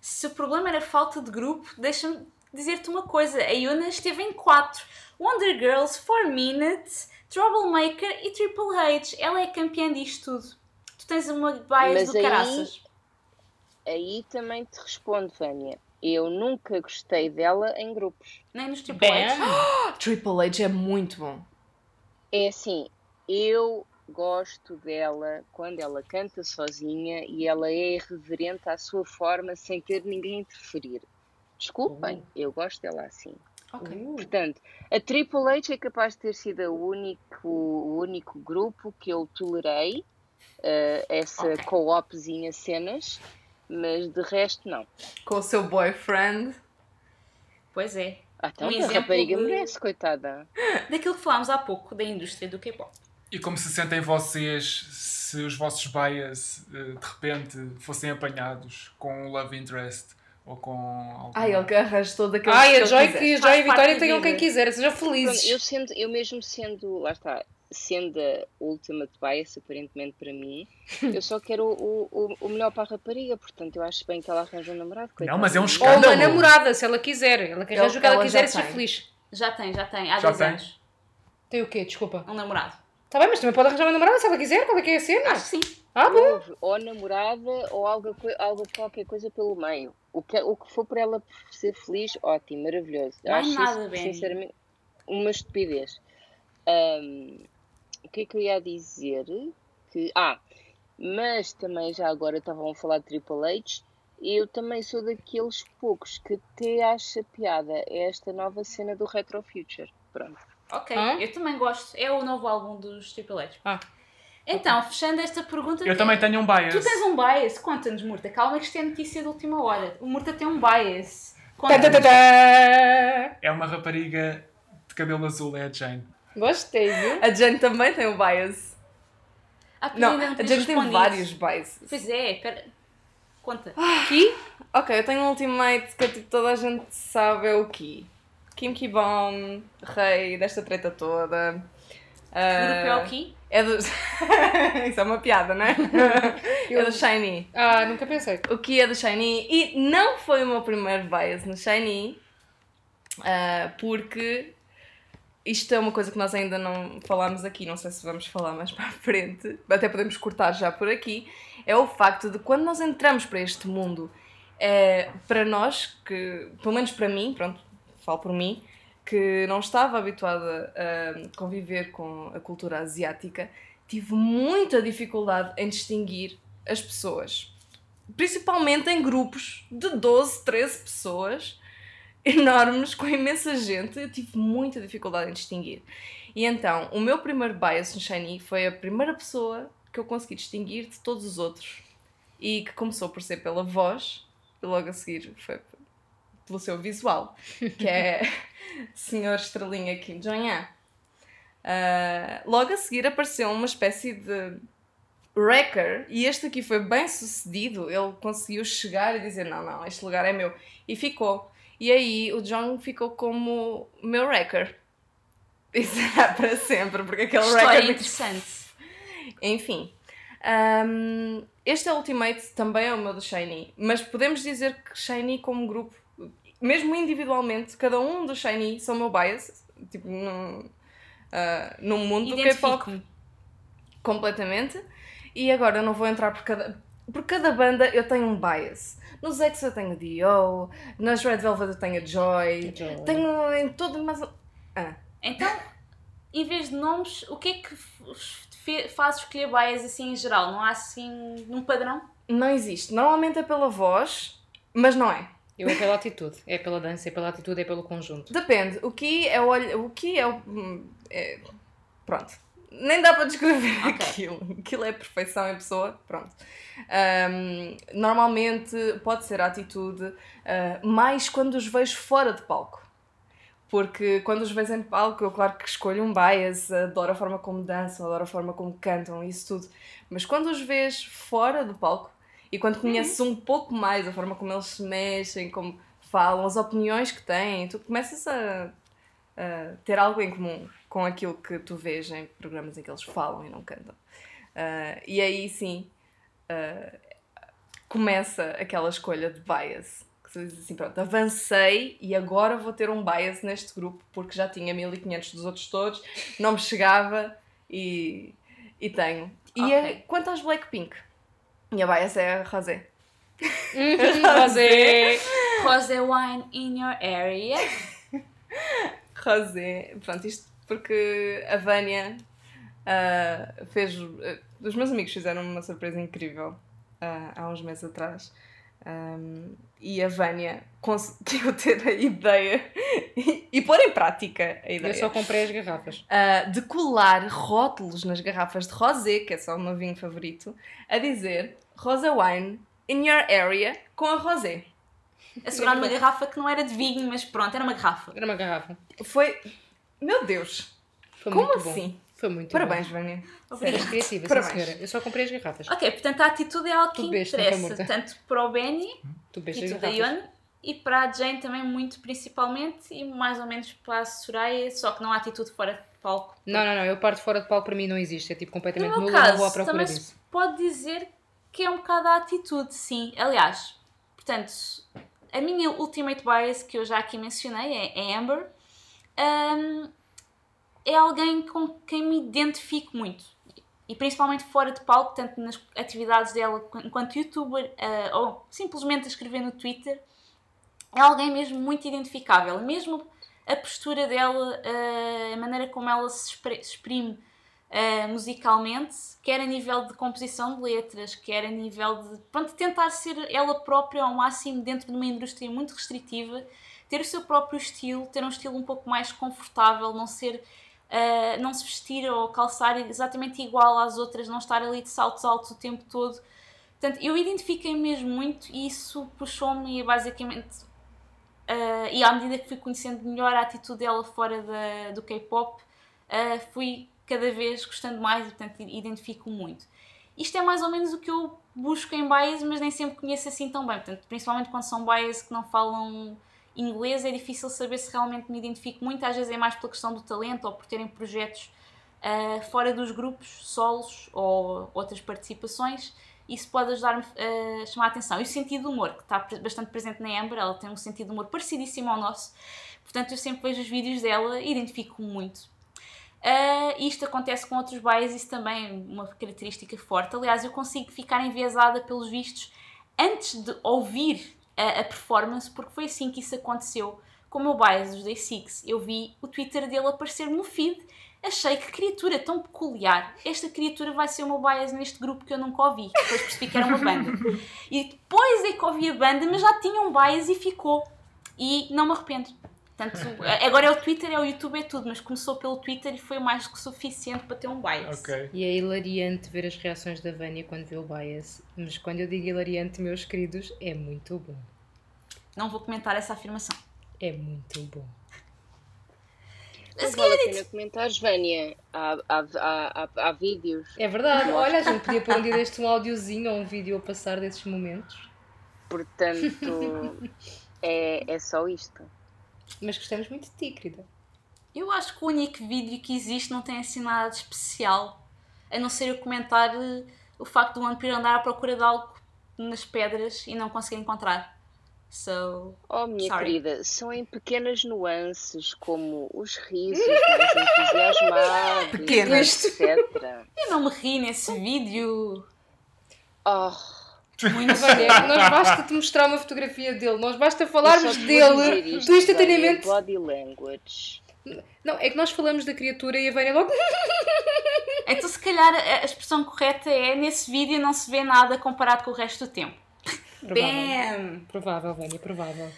se o problema era falta de grupo, deixa-me dizer-te uma coisa. A Yuna esteve em quatro. Wonder Girls, 4 Minutes, Troublemaker e Triple H. Ela é campeã disto tudo. Tu tens uma bias Mas do aí- caraças. Aí também te respondo, Vânia. Eu nunca gostei dela em grupos. Nem nos Triple H. Bam. *gasps* Triple H é muito bom. É assim, eu gosto dela quando ela canta sozinha e ela é irreverente à sua forma sem ter ninguém a interferir. Desculpem, eu gosto dela assim. Ok. Portanto, a Triple H é capaz de ter sido o único, o único grupo que eu tolerei, eh, essa co-opzinha cenas, mas de resto não. Com o seu boyfriend. Pois é. Ah, então Um a exemplo rapariga de- merece, coitada. Daquilo que falámos há pouco, da indústria do K-pop. E como se sentem vocês se os vossos bias eh, de repente fossem apanhados com um love interest ou com algum... Ai, ele que arranja todo aquele Ai, a Joy, que a Joy e a Vitória tenham quem quiser, sejam felizes. eu, sendo, eu mesmo sendo, lá está, sendo a ultimate bias, aparentemente para mim, eu só quero o, o, o melhor para a rapariga, portanto eu acho bem que ela arranja um namorado. Não, mas é um coitadinha. Ou uma escândalo. namorada, se ela quiser. Ela arranja o que ela ela quiser e seja feliz. Já tem, já tem. Há Já 10 tem? anos. Tem o quê? Desculpa. Um namorado. Tá bem, mas também pode arranjar uma namorada se ela quiser. Qual é que é a cena? Acho que sim. Ah, bom. Ou namorada ou algo, algo qualquer coisa pelo meio. O que, o que for para ela ser feliz, ótimo, maravilhoso. Não Acho nada, isso, Benny. sinceramente, uma estupidez. Ahm, o que é que eu ia dizer? Que, ah, mas também já agora estavam a falar de Triple H. Eu também sou daqueles poucos que até acha piada esta nova cena do Retro Future. Pronto. Ok, Hã? eu também gosto. É o novo álbum dos Triple H. Ah. Então, fechando esta pergunta. Eu também tenho um bias. Tu tens um bias? Conta-nos, Murta. Calma que isto é notícia de última hora. O Murta tem um bias. Tá, tá, tá. É uma rapariga de cabelo azul, é a Jane. Gostei, viu? A Jane também tem o bias. Ah, Não, ainda a Jane tem respondido. vários biases. Pois é, espera. Conta. Ki? Ok, eu tenho um ultimate que tipo, toda a gente sabe é o Ki. Kim Ki-bom, rei desta treta toda. Que grupo é o Ah, Ki? É do... *laughs* Isso é uma piada, não é? É do Shiny. Ah, nunca pensei. O Ki é do Shiny. E não foi o meu primeiro bias no Shiny. ah, porque isto é uma coisa que nós ainda não falámos aqui. Não sei se vamos falar mais para a frente. Até podemos cortar já por aqui. É o facto de quando nós entramos para este mundo, é, para nós, que, pelo menos para mim, pronto, falo por mim, que não estava habituada a conviver com a cultura asiática, tive muita dificuldade em distinguir as pessoas. Principalmente em grupos de 12, 13 pessoas enormes, com imensa gente, eu tive muita dificuldade em distinguir. E então, o meu primeiro bias no Shiny foi a primeira pessoa que eu consegui distinguir de todos os outros. E que começou por ser pela voz, e logo a seguir foi pelo seu visual, que é *laughs* Senhor Estrelinha Kim Jong-un. Ah, logo a seguir apareceu uma espécie de wrecker e este aqui foi bem sucedido. Ele conseguiu chegar e dizer: Não, não, este lugar é meu. E ficou. E aí o John ficou como meu wrecker. *laughs* E será para sempre, porque aquele História wrecker. interessante. *laughs* Enfim. Ahm, este é Ultimate, também é o meu do Shiny, mas podemos dizer que Shiny como grupo, mesmo individualmente, cada um dos Shiny são o meu bias, tipo, no, ah, no mundo do K-pop completamente. E agora eu não vou entrar por cada. Por cada banda eu tenho um bias. Nos X eu tenho Dio, nas Red Velvet eu tenho a Joy, Joy. tenho em todo, mas. Ah, Então, em vez de nomes, o que é que faz escolher bias assim em geral? Não há assim um padrão? não existe. Normalmente é pela voz, mas não é. Eu é pela atitude. É pela dança, é pela atitude, é pelo conjunto. Depende. O que é o olho. O que é o. hum, é- pronto. Nem dá para descrever aquilo. Aquilo é perfeição em pessoa. Pronto. Ahm, normalmente pode ser a atitude, ah, mais quando os vejo fora de palco. Porque quando os vejo em palco, eu claro que escolho um bias, adoro a forma como dançam, adoro a forma como cantam, isso tudo. Mas quando os vês fora do palco e quando conheces um pouco mais a forma como eles se mexem, como falam, as opiniões que têm, tu começas a, a ter algo em comum com aquilo que tu vês em programas em que eles falam e não cantam. Ah, e aí sim ah, começa aquela escolha de bias. Que tu dizes assim, pronto, avancei e agora vou ter um bias neste grupo porque já tinha 1500 dos outros todos, não me chegava e, e tenho. E Ok. é- quanto às Blackpink, minha bias é a *laughs* Rosé. Rosé! Rosé wine in your area. Rosé, pronto, isto porque a Vânia ah, fez. ah, os meus amigos fizeram uma surpresa incrível ah, há uns meses atrás. Ahm, e a Vânia conseguiu *laughs* ter a ideia e, e pôr em prática a ideia Eu só comprei as garrafas. ah, de colar rótulos nas garrafas de rosé, que é só o meu vinho favorito, a dizer Rosé Wine in your area com a rosé. A segurar numa garrafa que não era de vinho, mas pronto, era uma garrafa. Era uma garrafa. Foi. Meu Deus! Foi Como muito assim? bom. Foi muito Parabéns, bom. Vânia. Eras criativa, sim Parabéns. senhora. Eu só comprei as garrafas. Ok, portanto a atitude é algo que não interessa, tanto para o Benny, Tu e as da. Ione, e para a Jane também muito principalmente, e mais ou menos para a Soraya, só que não há atitude fora de palco. Não, não, não. Eu parto fora de palco para mim não existe. É tipo completamente No meu. Não vou à caso, procura também disso. se pode dizer que é um bocado a atitude, sim. Aliás, portanto, a minha ultimate bias, que eu já aqui mencionei, é, é Amber, hum, é alguém com quem me identifico muito. E principalmente fora de palco, tanto nas atividades dela enquanto youtuber, ah, ou simplesmente a escrever no Twitter, é alguém mesmo muito identificável. Mesmo a postura dela, ah, a maneira como ela se exprime ah, musicalmente, quer a nível de composição de letras, quer a nível de pronto, tentar ser ela própria ao máximo dentro de uma indústria muito restritiva, ter o seu próprio estilo, ter um estilo um pouco mais confortável, não ser. ah, não se vestir ou calçar exatamente igual às outras, não estar ali de saltos altos o tempo todo. Portanto, eu identifiquei mesmo muito e isso puxou-me basicamente Uh, e à medida que fui conhecendo melhor a atitude dela fora da, do K-pop, uh, fui cada vez gostando mais e, portanto, identifico muito. Isto é mais ou menos o que eu busco em bias, mas nem sempre conheço assim tão bem. Portanto, principalmente quando são bias que não falam inglês, é difícil saber se realmente me identifico muito. Às vezes é mais pela questão do talento ou por terem projetos uh, fora dos grupos, solos ou outras participações. Isso pode ajudar-me a chamar a atenção. E o sentido de humor, que está bastante presente na Amber, ela tem um sentido de humor parecidíssimo ao nosso. Portanto, eu sempre vejo os vídeos dela e identifico-me muito. Ah, isto acontece com outros bias, isso também é uma característica forte. Aliás, eu consigo ficar enviesada pelos vistos antes de ouvir a, a performance, porque foi assim que isso aconteceu com o meu bias dos Day Six. Eu vi o Twitter dele aparecer no feed, achei que criatura tão peculiar. Esta criatura vai ser o meu bias neste grupo que eu nunca ouvi. Depois percebi que era uma banda. E depois é que ouvi a banda, mas já tinha um bias e ficou. E não me arrependo. Portanto, agora é o Twitter, é o YouTube, é tudo, mas começou pelo Twitter e foi mais que suficiente para ter um bias. Ok. E é hilariante ver as reações da Vânia quando vê o bias. Mas quando eu digo hilariante, meus queridos, é muito bom. Não vou comentar essa afirmação. É muito bom. Não vale a pena comentar, Vânia. Há, há, há, há, há vídeos. É verdade. Olha, a gente podia pôr um dia deste um áudiozinho ou um vídeo a passar desses momentos. Portanto, *laughs* é, é só isto. Mas gostamos muito de ti, querida. Eu acho que o único vídeo que existe não tem assim nada de especial. A não ser eu comentar eh, o facto do One Piece andar à procura de algo nas pedras e não conseguir encontrar. So, Oh, minha Sorry. querida, são em pequenas nuances, como os risos *laughs* mais entusiasmados, Pequenas. etc. eu não me ri nesse vídeo. Oh, Muito bem, é *laughs* que nós basta te mostrar uma fotografia dele, nós basta falarmos dele, tu instantaneamente. Vânia, Body language. Não, é que nós falamos da criatura e a Vânia logo. *laughs* Então, se calhar, a expressão correta é nesse vídeo não se vê nada comparado com o resto do tempo. Bam! Provável, Vânia, provável.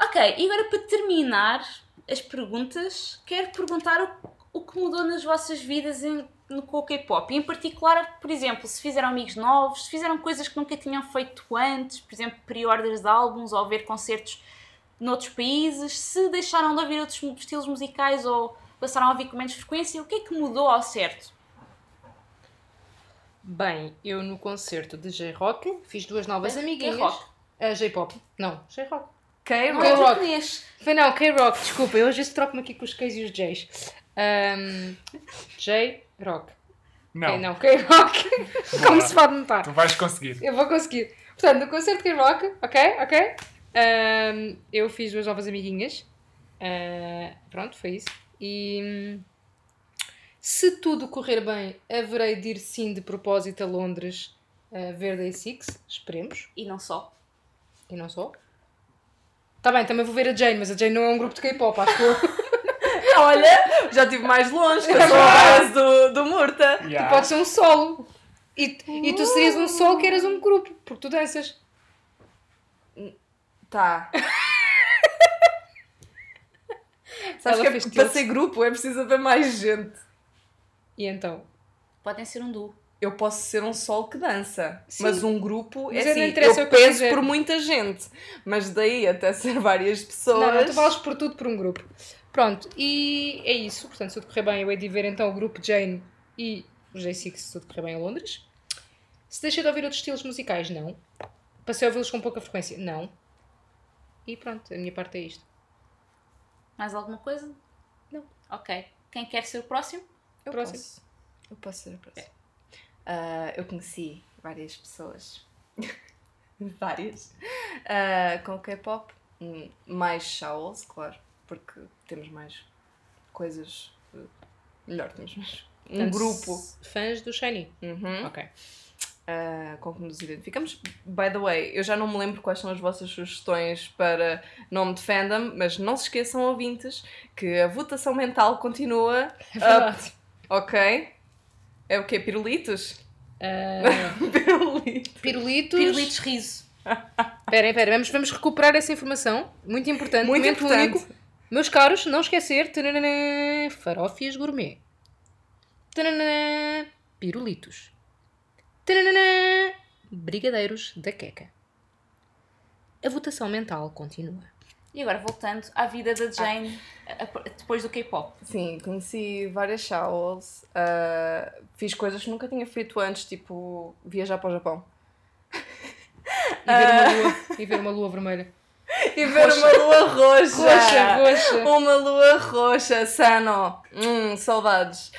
Ok, e agora para terminar as perguntas, quero perguntar o, o que mudou nas vossas vidas em, no, com o K-pop. E em particular, por exemplo, se fizeram amigos novos, se fizeram coisas que nunca tinham feito antes, por exemplo, pre-orders de álbuns ou ver concertos noutros países, se deixaram de ouvir outros estilos musicais ou passaram a ouvir com menos frequência, o que é que mudou ao certo? Bem, eu no concerto de J-Rock fiz duas novas amiguinhas. K-rock. Ah, J-pop. Não, J-Rock. Ok, Não K-rock. é japonês. Não, K-Rock, desculpa, eu às vezes troco-me aqui com os Ks e os Js. Ahm, J-Rock. Não, Ok, não, K-Rock. Boa. Como se pode notar. tu vais conseguir. Eu vou conseguir. Portanto, no concerto de K-Rock, ok, ok. ahm, eu fiz duas novas amiguinhas. Ah, pronto, foi isso. E se tudo correr bem, haverei de ir sim de propósito a Londres a ver Day Six. Esperemos. E não só. E não só. Tá bem, também vou ver a Jane, mas a Jane não é um grupo de K-pop, acho que eu. *laughs* Olha, já estive mais longe, que eu sou a base do, Murta. Tu Yeah. podes ser um solo. E, e tu serias um solo que eras um grupo, porque tu danças. Tá. *laughs* Sabes Ela que é- para ser grupo é preciso haver mais gente. E então? Podem ser um duo. Eu posso ser um solo que dança, Sim. mas um grupo Mas é assim, interessa eu eu peso por muita gente, mas daí até *laughs* ser várias pessoas. Não, não, tu vales por tudo por um grupo. Pronto, e é isso. Portanto, se tudo correr bem, eu hei de ver então o grupo Jane e o J6 se tudo correr bem a Londres. Se deixei de ouvir outros estilos musicais, não. Passei a ouvi-los com pouca frequência, não. E pronto, a minha parte é isto. Mais alguma coisa? Não. Ok. Quem quer ser o próximo? eu próximo. posso. Eu posso ser a próxima. Ah, eu conheci várias pessoas. *laughs* várias. Ah, com K-pop. Hum, Mais showls, claro. Porque temos mais coisas. Melhor, temos mais. Um Portanto, grupo. Fãs do Shiny. Uhum. Ok. ah, com que nos identificamos. By the way, eu já não me lembro quais são as vossas sugestões para nome de fandom, mas não se esqueçam, ouvintes, que a votação mental continua. É verdade. Ok? É o quê? Pirulitos? Ah, *laughs* Pirulitos. pirulitos. Pirulitos riso. Esperem, esperem, vamos, vamos recuperar essa informação. Muito importante. Muito momento importante. único. Meus caros, não esquecer. Tananã, farófias gourmet. Tananã, pirulitos. Tananã, brigadeiros da queca. A votação mental continua. E agora voltando à vida da Jane a- a- depois do K-pop. Sim, conheci várias showls. ah, fiz coisas que nunca tinha feito antes, tipo viajar para o Japão. *laughs* E ver uma lua, e ver uma lua vermelha. *laughs* E ver uma lua roxa. Roxa, roxa. Uma lua roxa, Sano. Hum, saudades.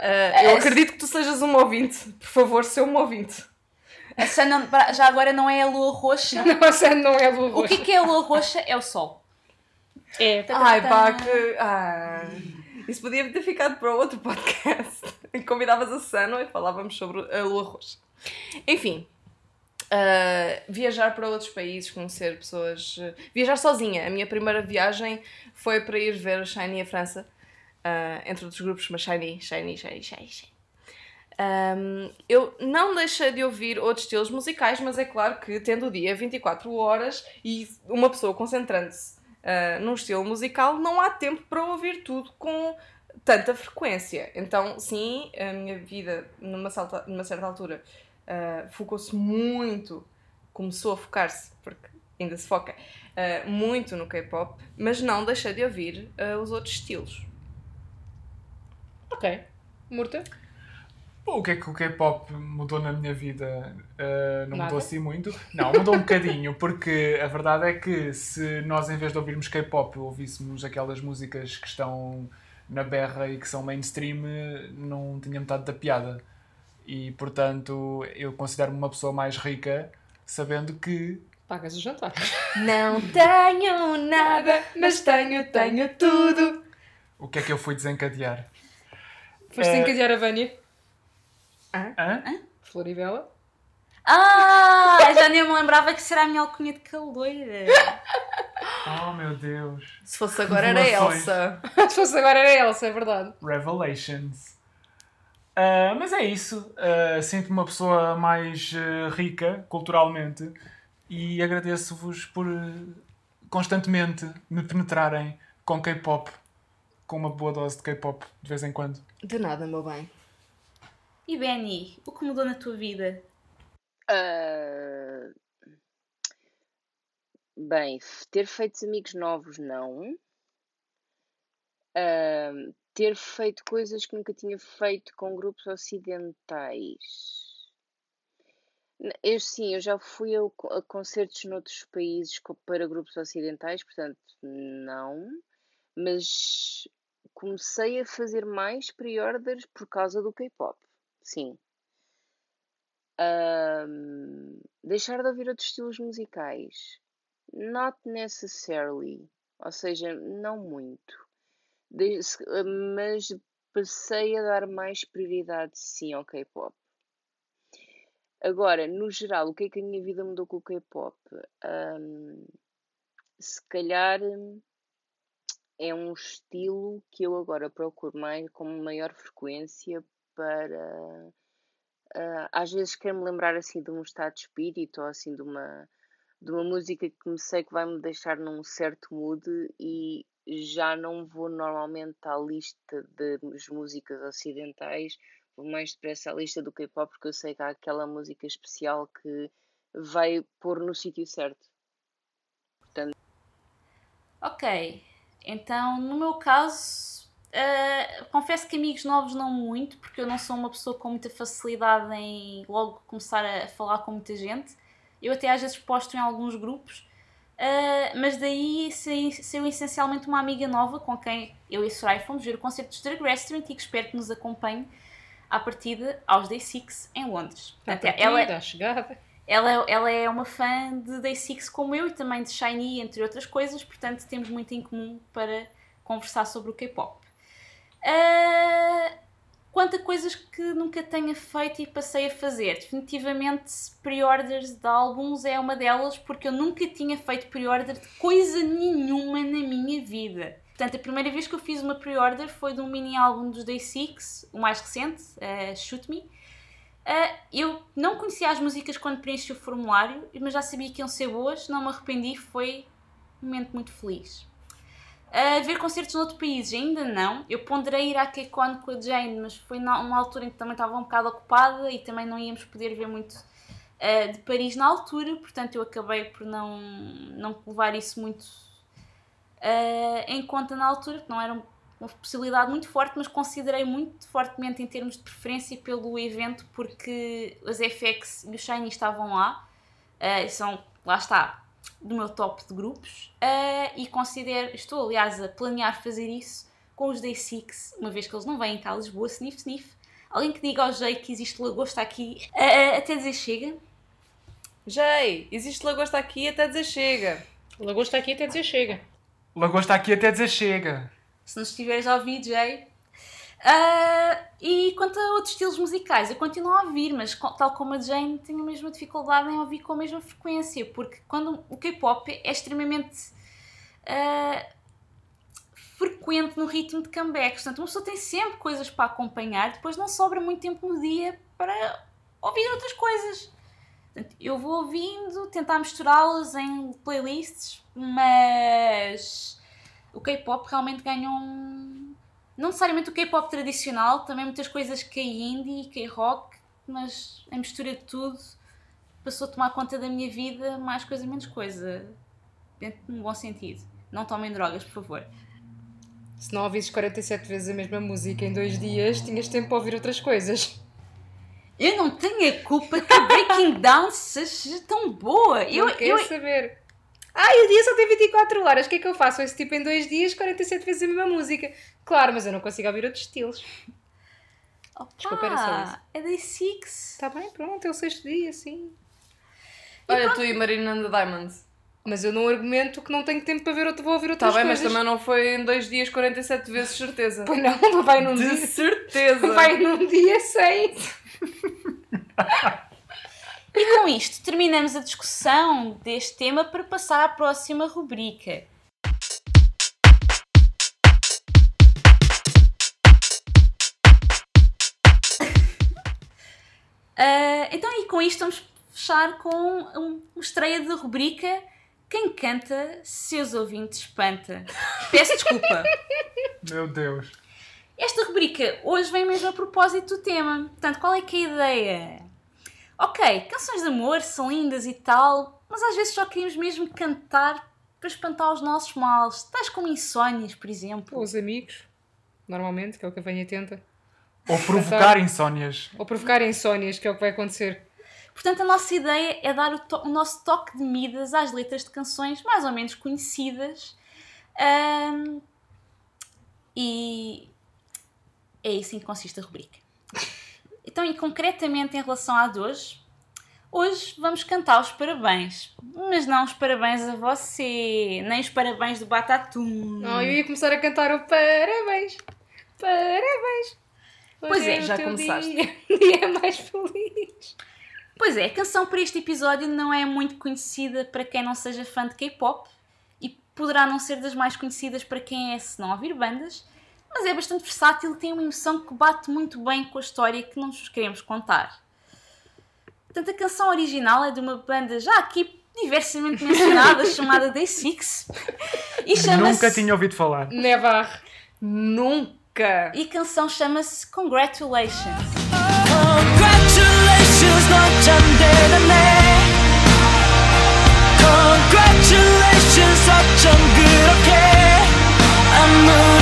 Ah, eu acredito que tu sejas um ouvinte. Por favor, ser um ouvinte. A Sana já agora não é a lua roxa. *laughs* Nossa, não é a lua O roxa. que é que é a lua roxa? É o sol. É. Ai, pá, que. Ah, isso podia ter ficado para outro podcast. Convidavas a Sano e falávamos sobre a lua roxa. Enfim. ah, viajar para outros países, conhecer pessoas. ah, viajar sozinha. A minha primeira viagem foi para ir ver Shiny a França. Ah, entre outros grupos, mas Shiny, Shiny, Shiny, Shiny, Shiny. Um, eu não deixei de ouvir outros estilos musicais, mas é claro que tendo o dia 24 horas e uma pessoa concentrando-se uh, num estilo musical, não há tempo para ouvir tudo com tanta frequência. Então, sim, a minha vida, numa, salta- numa certa altura, uh, focou-se muito, começou a focar-se, porque ainda se foca, uh, muito no K-pop, mas não deixei de ouvir uh, os outros estilos. Ok. Murta? O que é que o K-pop mudou na minha vida? Uh, não Nada. mudou assim muito. Não, mudou um bocadinho, porque a verdade é que se nós, em vez de ouvirmos K-pop, ouvíssemos aquelas músicas que estão na berra e que são mainstream, não tinha metade da piada. E portanto, eu considero-me uma pessoa mais rica sabendo que Pagas o jantar. Não tenho nada. mas tenho, tenho tudo. o que é que eu fui desencadear. Foste É. encadear a Vânia. Hã? Floribela. Ah, já nem me lembrava que será a minha alcunha de caloira. *laughs* Oh meu Deus. Se fosse agora era. Elsa. Se fosse agora era Elsa, é verdade. Revelations. Ah, mas é isso. Ah, Sinto-me uma pessoa mais ah, rica culturalmente e agradeço-vos por constantemente me penetrarem com K-pop, com uma boa dose de K-pop de vez em quando. De nada, meu bem. E Benny, o que mudou na tua vida? Ah, bem, ter feito amigos novos, não. Ah, ter feito coisas que nunca tinha feito com grupos ocidentais. Eu sim, eu já fui a, a concertos noutros países para grupos ocidentais, portanto, não. Mas comecei a fazer mais pre-orders por causa do K-pop. Sim. Ahm, deixar de ouvir outros estilos musicais. Not necessarily. Ou seja, não muito. De- ah, mas passei a dar mais prioridade, sim, ao K-pop. Agora, no geral, o que é que a minha vida mudou com o K-pop? Ahm, se calhar é um estilo que eu agora procuro mais com maior frequência para ah, às vezes quero-me lembrar assim de um estado de espírito ou assim de uma, de uma música que sei que vai me deixar num certo mood e já não vou normalmente à lista das músicas ocidentais, vou mais depressa à lista do K-pop porque eu sei que há aquela música especial que vai pôr no sítio certo. Ok, então no meu caso, ah, confesso que amigos novos não muito, porque eu não sou uma pessoa com muita facilidade em logo começar a falar com muita gente. Eu até às vezes posto em alguns grupos, ah, mas daí saiu saiu essencialmente uma amiga nova com quem eu e a Soraya fomos ver o concerto de Drag Restaurant e que espero que nos acompanhe à partida aos Day Six em Londres. À Até partida, ela, à chegada. Ela, ela é uma fã de Day Six como eu e também de Shiny, entre outras coisas, portanto temos muito em comum para conversar sobre o K-pop. Ah, quanto a coisas que nunca tenha feito e passei a fazer, definitivamente pre-orders de álbuns é uma delas, porque eu nunca tinha feito pre-order de coisa nenhuma na minha vida. Portanto, a primeira vez que eu fiz uma pre-order foi de um mini álbum dos Day Six, o mais recente, ah, Shoot Me. Uh, eu não conhecia as músicas quando preenchi o formulário, mas já sabia que iam ser boas, não me arrependi, foi um momento muito feliz. Uh, ver concertos noutro país, ainda não. Eu ponderei ir à KCON com a Jane, mas foi numa altura em que também estava um bocado ocupada e também não íamos poder ver muito uh, de Paris na altura, portanto eu acabei por não, não levar isso muito uh, em conta na altura, porque não era uma possibilidade muito forte, mas considerei muito fortemente em termos de preferência pelo evento, porque as FX e o Shiny estavam lá, e são, lá está, do meu top de grupos, eh, e considero, estou aliás a planear fazer isso com os Day Six, uma vez que eles não vêm cá a Lisboa, sniff sniff. Alguém que diga ao Jay que existe lagosta aqui, eh, até dizer chega. Jay, existe lagosta aqui até dizer chega. O lagosta aqui até dizer chega. Lagosta aqui até dizer chega. Se nos estiveres a ouvir, Jay. Ah, e quanto a outros estilos musicais, eu continuo a ouvir, mas tal como a Jane, tenho a mesma dificuldade em ouvir com a mesma frequência, porque quando o K-pop é extremamente ah, frequente no ritmo de comebacks, portanto, uma pessoa tem sempre coisas para acompanhar, depois não sobra muito tempo no dia para ouvir outras coisas. Portanto, eu vou ouvindo, tentar misturá-las em playlists, mas o K-pop realmente ganha um. Não necessariamente o K-pop tradicional, também muitas coisas K-indie, K-rock, mas a mistura de tudo passou a tomar conta da minha vida, mais coisa, menos coisa. Dentro de um bom sentido. Não tomem drogas, por favor. Se não ouvisses 47 vezes a mesma música em dois dias, tinhas tempo para ouvir outras coisas. Eu não tenho a culpa que a Breaking Down seja tão boa. Eu, não quero eu, saber. Ai, o dia só tem 24 horas. O que é que eu faço? Esse tipo em dois dias, 47 vezes a mesma música. Claro, mas eu não consigo ouvir outros estilos. Desculpa, era só isso. É Day 6. Está bem, pronto, é o sexto dia, sim. Olha, tu e Marina and the Diamonds. Mas eu não argumento que não tenho tempo para ver outro, vou ouvir outras Está bem, mas coisas. também não foi em dois dias 47 vezes, certeza. Pois não, *laughs* vai num De dia. certeza. Vai num dia sem. *laughs* E com isto terminamos a discussão deste tema para passar à próxima rubrica. *laughs* Ah, então, e com isto vamos fechar com um, uma estreia da rubrica Quem canta, seus ouvintes espanta. Peço desculpa. *laughs* Meu Deus. Esta rubrica hoje vem mesmo a propósito do tema. Portanto, qual é que é a ideia? Ok, canções de amor são lindas e tal, mas às vezes só queríamos mesmo cantar para espantar os nossos males, tais como insónias, por exemplo. Os amigos, normalmente, que é o que a venha tenta. Ou provocar insónias. Ou provocar insónias, que é o que vai acontecer. Portanto, a nossa ideia é dar o, to- o nosso toque de Midas às letras de canções mais ou menos conhecidas. Ahm, e é isso em que consiste a rubrica. Então, e concretamente em relação à de hoje, hoje vamos cantar os parabéns. Mas não os parabéns a você, nem os parabéns do Batatum. Não, eu ia começar a cantar o parabéns. Parabéns. Pois é, já começaste. Dia, dia *laughs* mais feliz. Pois é, a canção para este episódio não é muito conhecida para quem não seja fã de K-pop e poderá não ser das mais conhecidas para quem é se não ouvir bandas, mas é bastante versátil, tem uma emoção que bate muito bem com a história que nós queremos contar. Portanto, a canção original é de uma banda já aqui diversamente mencionada, *laughs* chamada Day Six. E chama Nunca tinha ouvido falar. Never. Nunca. E a canção chama-se Congratulations. Congratulations. Congratulations, such a good okay. I'm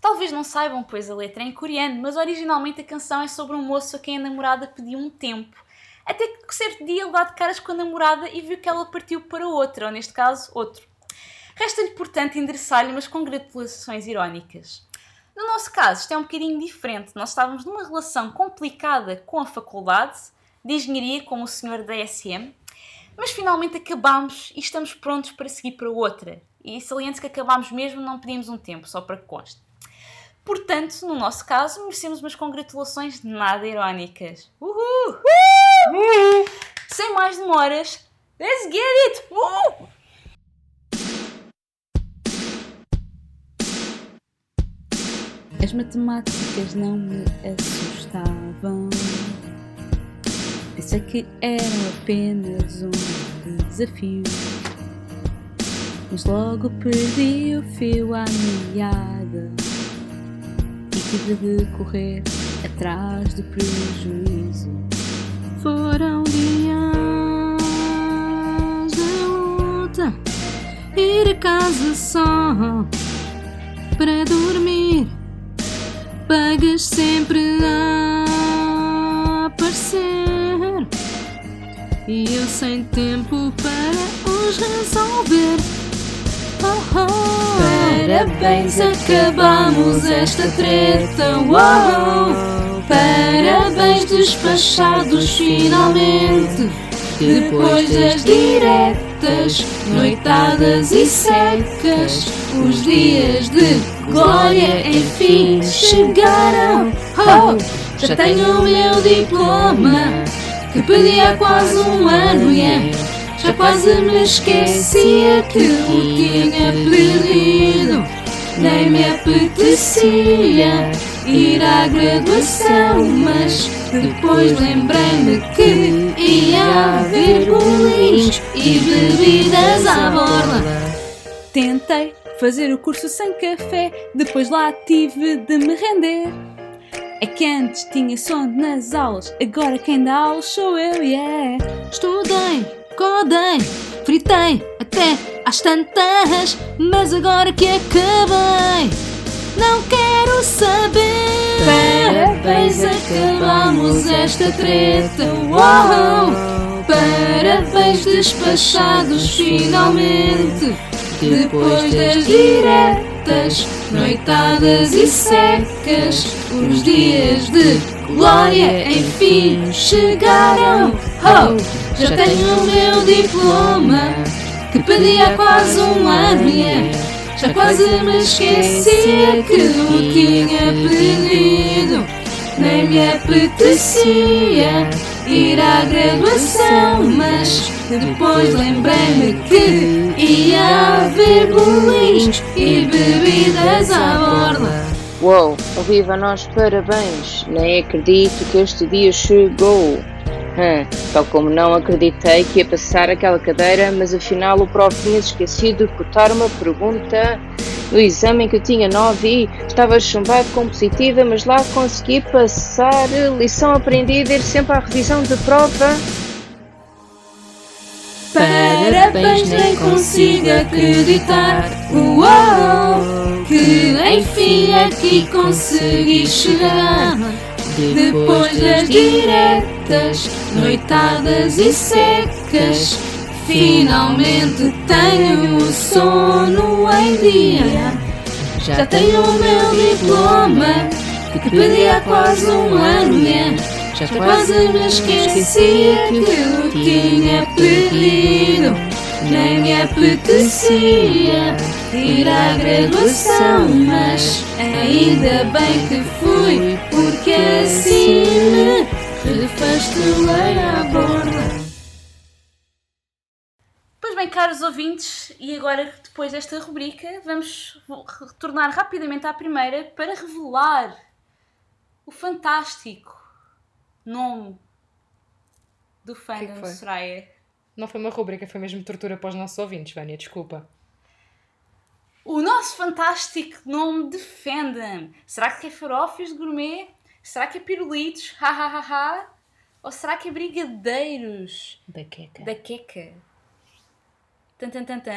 Talvez não saibam, pois a letra é em coreano, mas originalmente a canção é sobre um moço a quem a namorada pediu um tempo. Até que certo dia ele dá de caras com a namorada e viu que ela partiu para outra, ou neste caso, outro. Resta-lhe, portanto, endereçar-lhe umas congratulações irónicas. No nosso caso, isto é um bocadinho diferente. Nós estávamos numa relação complicada com a faculdade de engenharia com o senhor da SM, mas finalmente acabámos e estamos prontos para seguir para outra. E saliente que acabámos mesmo, não pedimos um tempo, só para que conste. Portanto, no nosso caso, merecemos umas congratulações nada irónicas. Uhul! Sem mais demoras, let's get it! Uh! Matemáticas não me assustavam. Pensei que eram apenas um desafio. Mas logo perdi o fio à meada e tive de correr atrás do prejuízo. Foram dias de luta, ir a casa só para dormir. Pagas sempre a aparecer E eu sem tempo para os resolver oh, oh. Parabéns, acabamos esta treta Uou! Parabéns despachados finalmente Depois das diretas, noitadas e secas Os dias de glória enfim chegaram Oh, já tenho o meu diploma Que pedi há quase um ano yeah. Já quase me esquecia que o tinha pedido Nem me apetecia ir à graduação Mas depois lembrei-me que ia haver bolinhos e bebidas à borla Tentei fazer o curso sem café, depois lá tive de me render. É que antes tinha sono nas aulas, agora quem dá aulas sou eu, yeah. Estudei, codei, fritei até às tantas, mas agora que acabei, não quero saber. Parabéns, acabamos esta treta, uou! Parabéns despachados finalmente. Depois das diretas, noitadas e secas, os dias de glória enfim chegaram. Oh, já tenho o meu diploma que pedi há quase um ano. yeah. Já quase me esquecia que o tinha pedido. Nem me apetecia ir à graduação, mas depois lembrei-me que ia haver bolinhos e bebidas à borda. Uou, viva nós parabéns! Nem acredito que este dia chegou. Hum, tal como não acreditei que ia passar aquela cadeira, mas afinal o prof tinha esquecido de botar uma pergunta no exame em que eu tinha 9 e estava chumbado com positiva, mas lá consegui passar. Lição aprendida, ir sempre à revisão de prova. Parabéns, nem consigo acreditar. Uou, que enfim aqui consegui chegar. Depois das diretas, noitadas e secas, finalmente tenho o sono em dia. Já tenho o meu diploma que pedi há quase um ano. Já quase me esquecia que eu tinha pedido. Nem me apetecia ir à graduação, mas ainda bem que fui, porque assim me refastelei à borda. Pois bem, caros ouvintes, e agora depois desta rubrica, vamos retornar rapidamente à primeira para revelar o fantástico nome do que fandom foi? Soraya. Não foi uma rubrica, foi mesmo tortura para os nossos ouvintes, Vânia, desculpa. O nosso fantástico nome de fandom. Será que é farófios de gourmet? Será que é pirulitos? Ha ha ha ha? Ou será que é brigadeiros Da queca. da queca? Tan tan tan tan.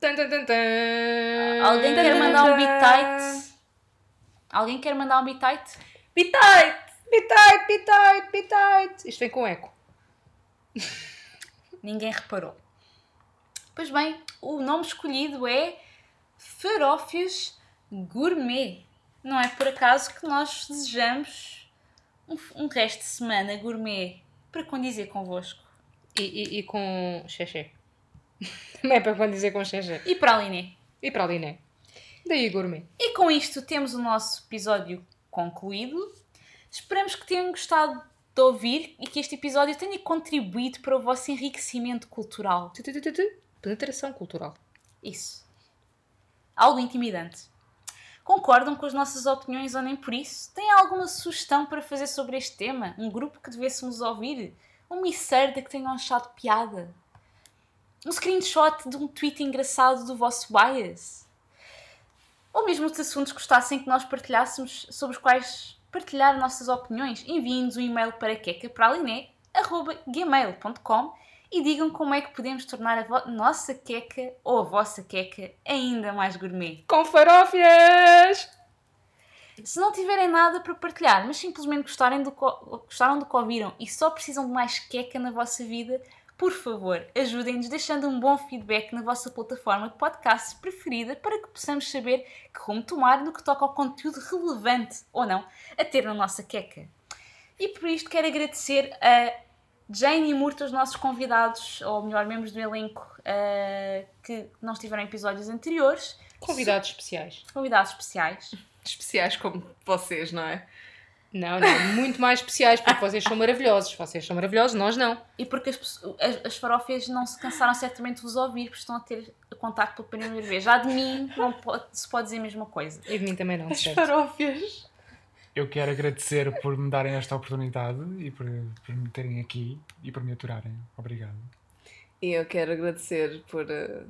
Tan, tan, tan, tan. Alguém quer mandar um bitite? Alguém quer mandar um bitite? Bitite! Bitite, bitite, bitite! Isto vem com eco. *laughs* Ninguém reparou. Pois bem, o nome escolhido é Farófios Gourmet. Não é por acaso que nós desejamos um, um resto de semana gourmet para condizer convosco. E, e, e com xexé. *laughs* Também é para quando dizer com xexé. E para a Liné. E para ali, né? Daí gourmet. E com isto temos o nosso episódio concluído. Esperamos que tenham gostado de ouvir e que este episódio tenha contribuído para o vosso enriquecimento cultural. Tu. Penetração cultural. Isso. Algo intimidante. Concordam com as nossas opiniões ou nem por isso? Têm alguma sugestão para fazer sobre este tema? Um grupo que devêssemos ouvir? Uma inserta que tenham achado piada? Um screenshot de um tweet engraçado do vosso bias? Ou mesmo os assuntos que gostassem que nós partilhássemos, sobre os quais partilhar nossas opiniões? Enviem-nos um e-mail para quecapraliné.gmail.com e digam como é que podemos tornar a nossa queca ou a vossa queca ainda mais gourmet. Com farófias! Se não tiverem nada para partilhar, mas simplesmente gostarem do gostaram do que ouviram e só precisam de mais queca na vossa vida, por favor, ajudem-nos deixando um bom feedback na vossa plataforma de podcast preferida para que possamos saber que rumo tomar no que toca ao conteúdo relevante, ou não, a ter na nossa queca. E por isto quero agradecer a Jane e Murta, os nossos convidados, ou melhor, membros do elenco eh, que não estiveram em episódios anteriores, Convidados especiais. convidados especiais. Especiais como vocês, não é? Não, não. Muito mais especiais, porque vocês são maravilhosos. Vocês são maravilhosos, nós não. E porque as, as, as farófias não se cansaram certamente de vos ouvir, porque estão a ter contacto pela primeira vez. Já de mim não po- se pode dizer a mesma coisa. E de mim também não, certo? Farófias. Eu quero agradecer por me darem esta oportunidade e por, por me terem aqui e por me aturarem. Obrigado. E eu quero agradecer por, eh,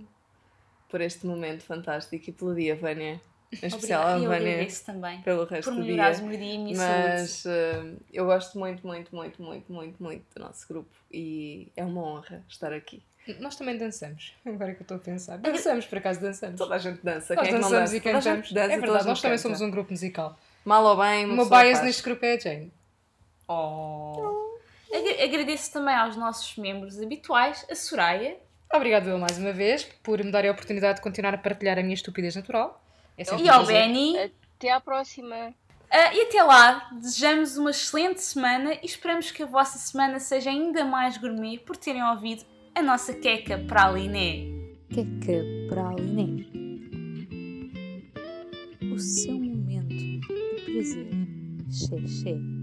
por este momento fantástico e pelo dia, Vânia. Em especial Obrigada. a eu Vânia também pelo resto por do dia. o meu e saúde. Mas eh, eu gosto muito, muito, muito, muito, muito, muito do nosso grupo e é uma honra estar aqui. Nós também dançamos. Agora que eu estou a pensar. Dançamos, por acaso dançamos. Toda a gente dança. Nós Quem é que não dançamos dança? e Toda a gente cantamos. dança, é verdade, nós também canta. somos um grupo musical. Mal ou bem, O uma meu pessoa bias neste grupo é a Jane. Oh. Agra- Agradeço também aos nossos membros habituais, a Soraya, Obrigado eu mais uma vez por me darem a oportunidade de continuar a partilhar a minha estupidez natural. É e ao. Benny. Até à próxima. Ah, e até lá, desejamos uma excelente semana e esperamos que a vossa semana seja ainda mais gourmet por terem ouvido a nossa queca praliné. Queca Praliné. O seu momento de prazer. Xé, xé.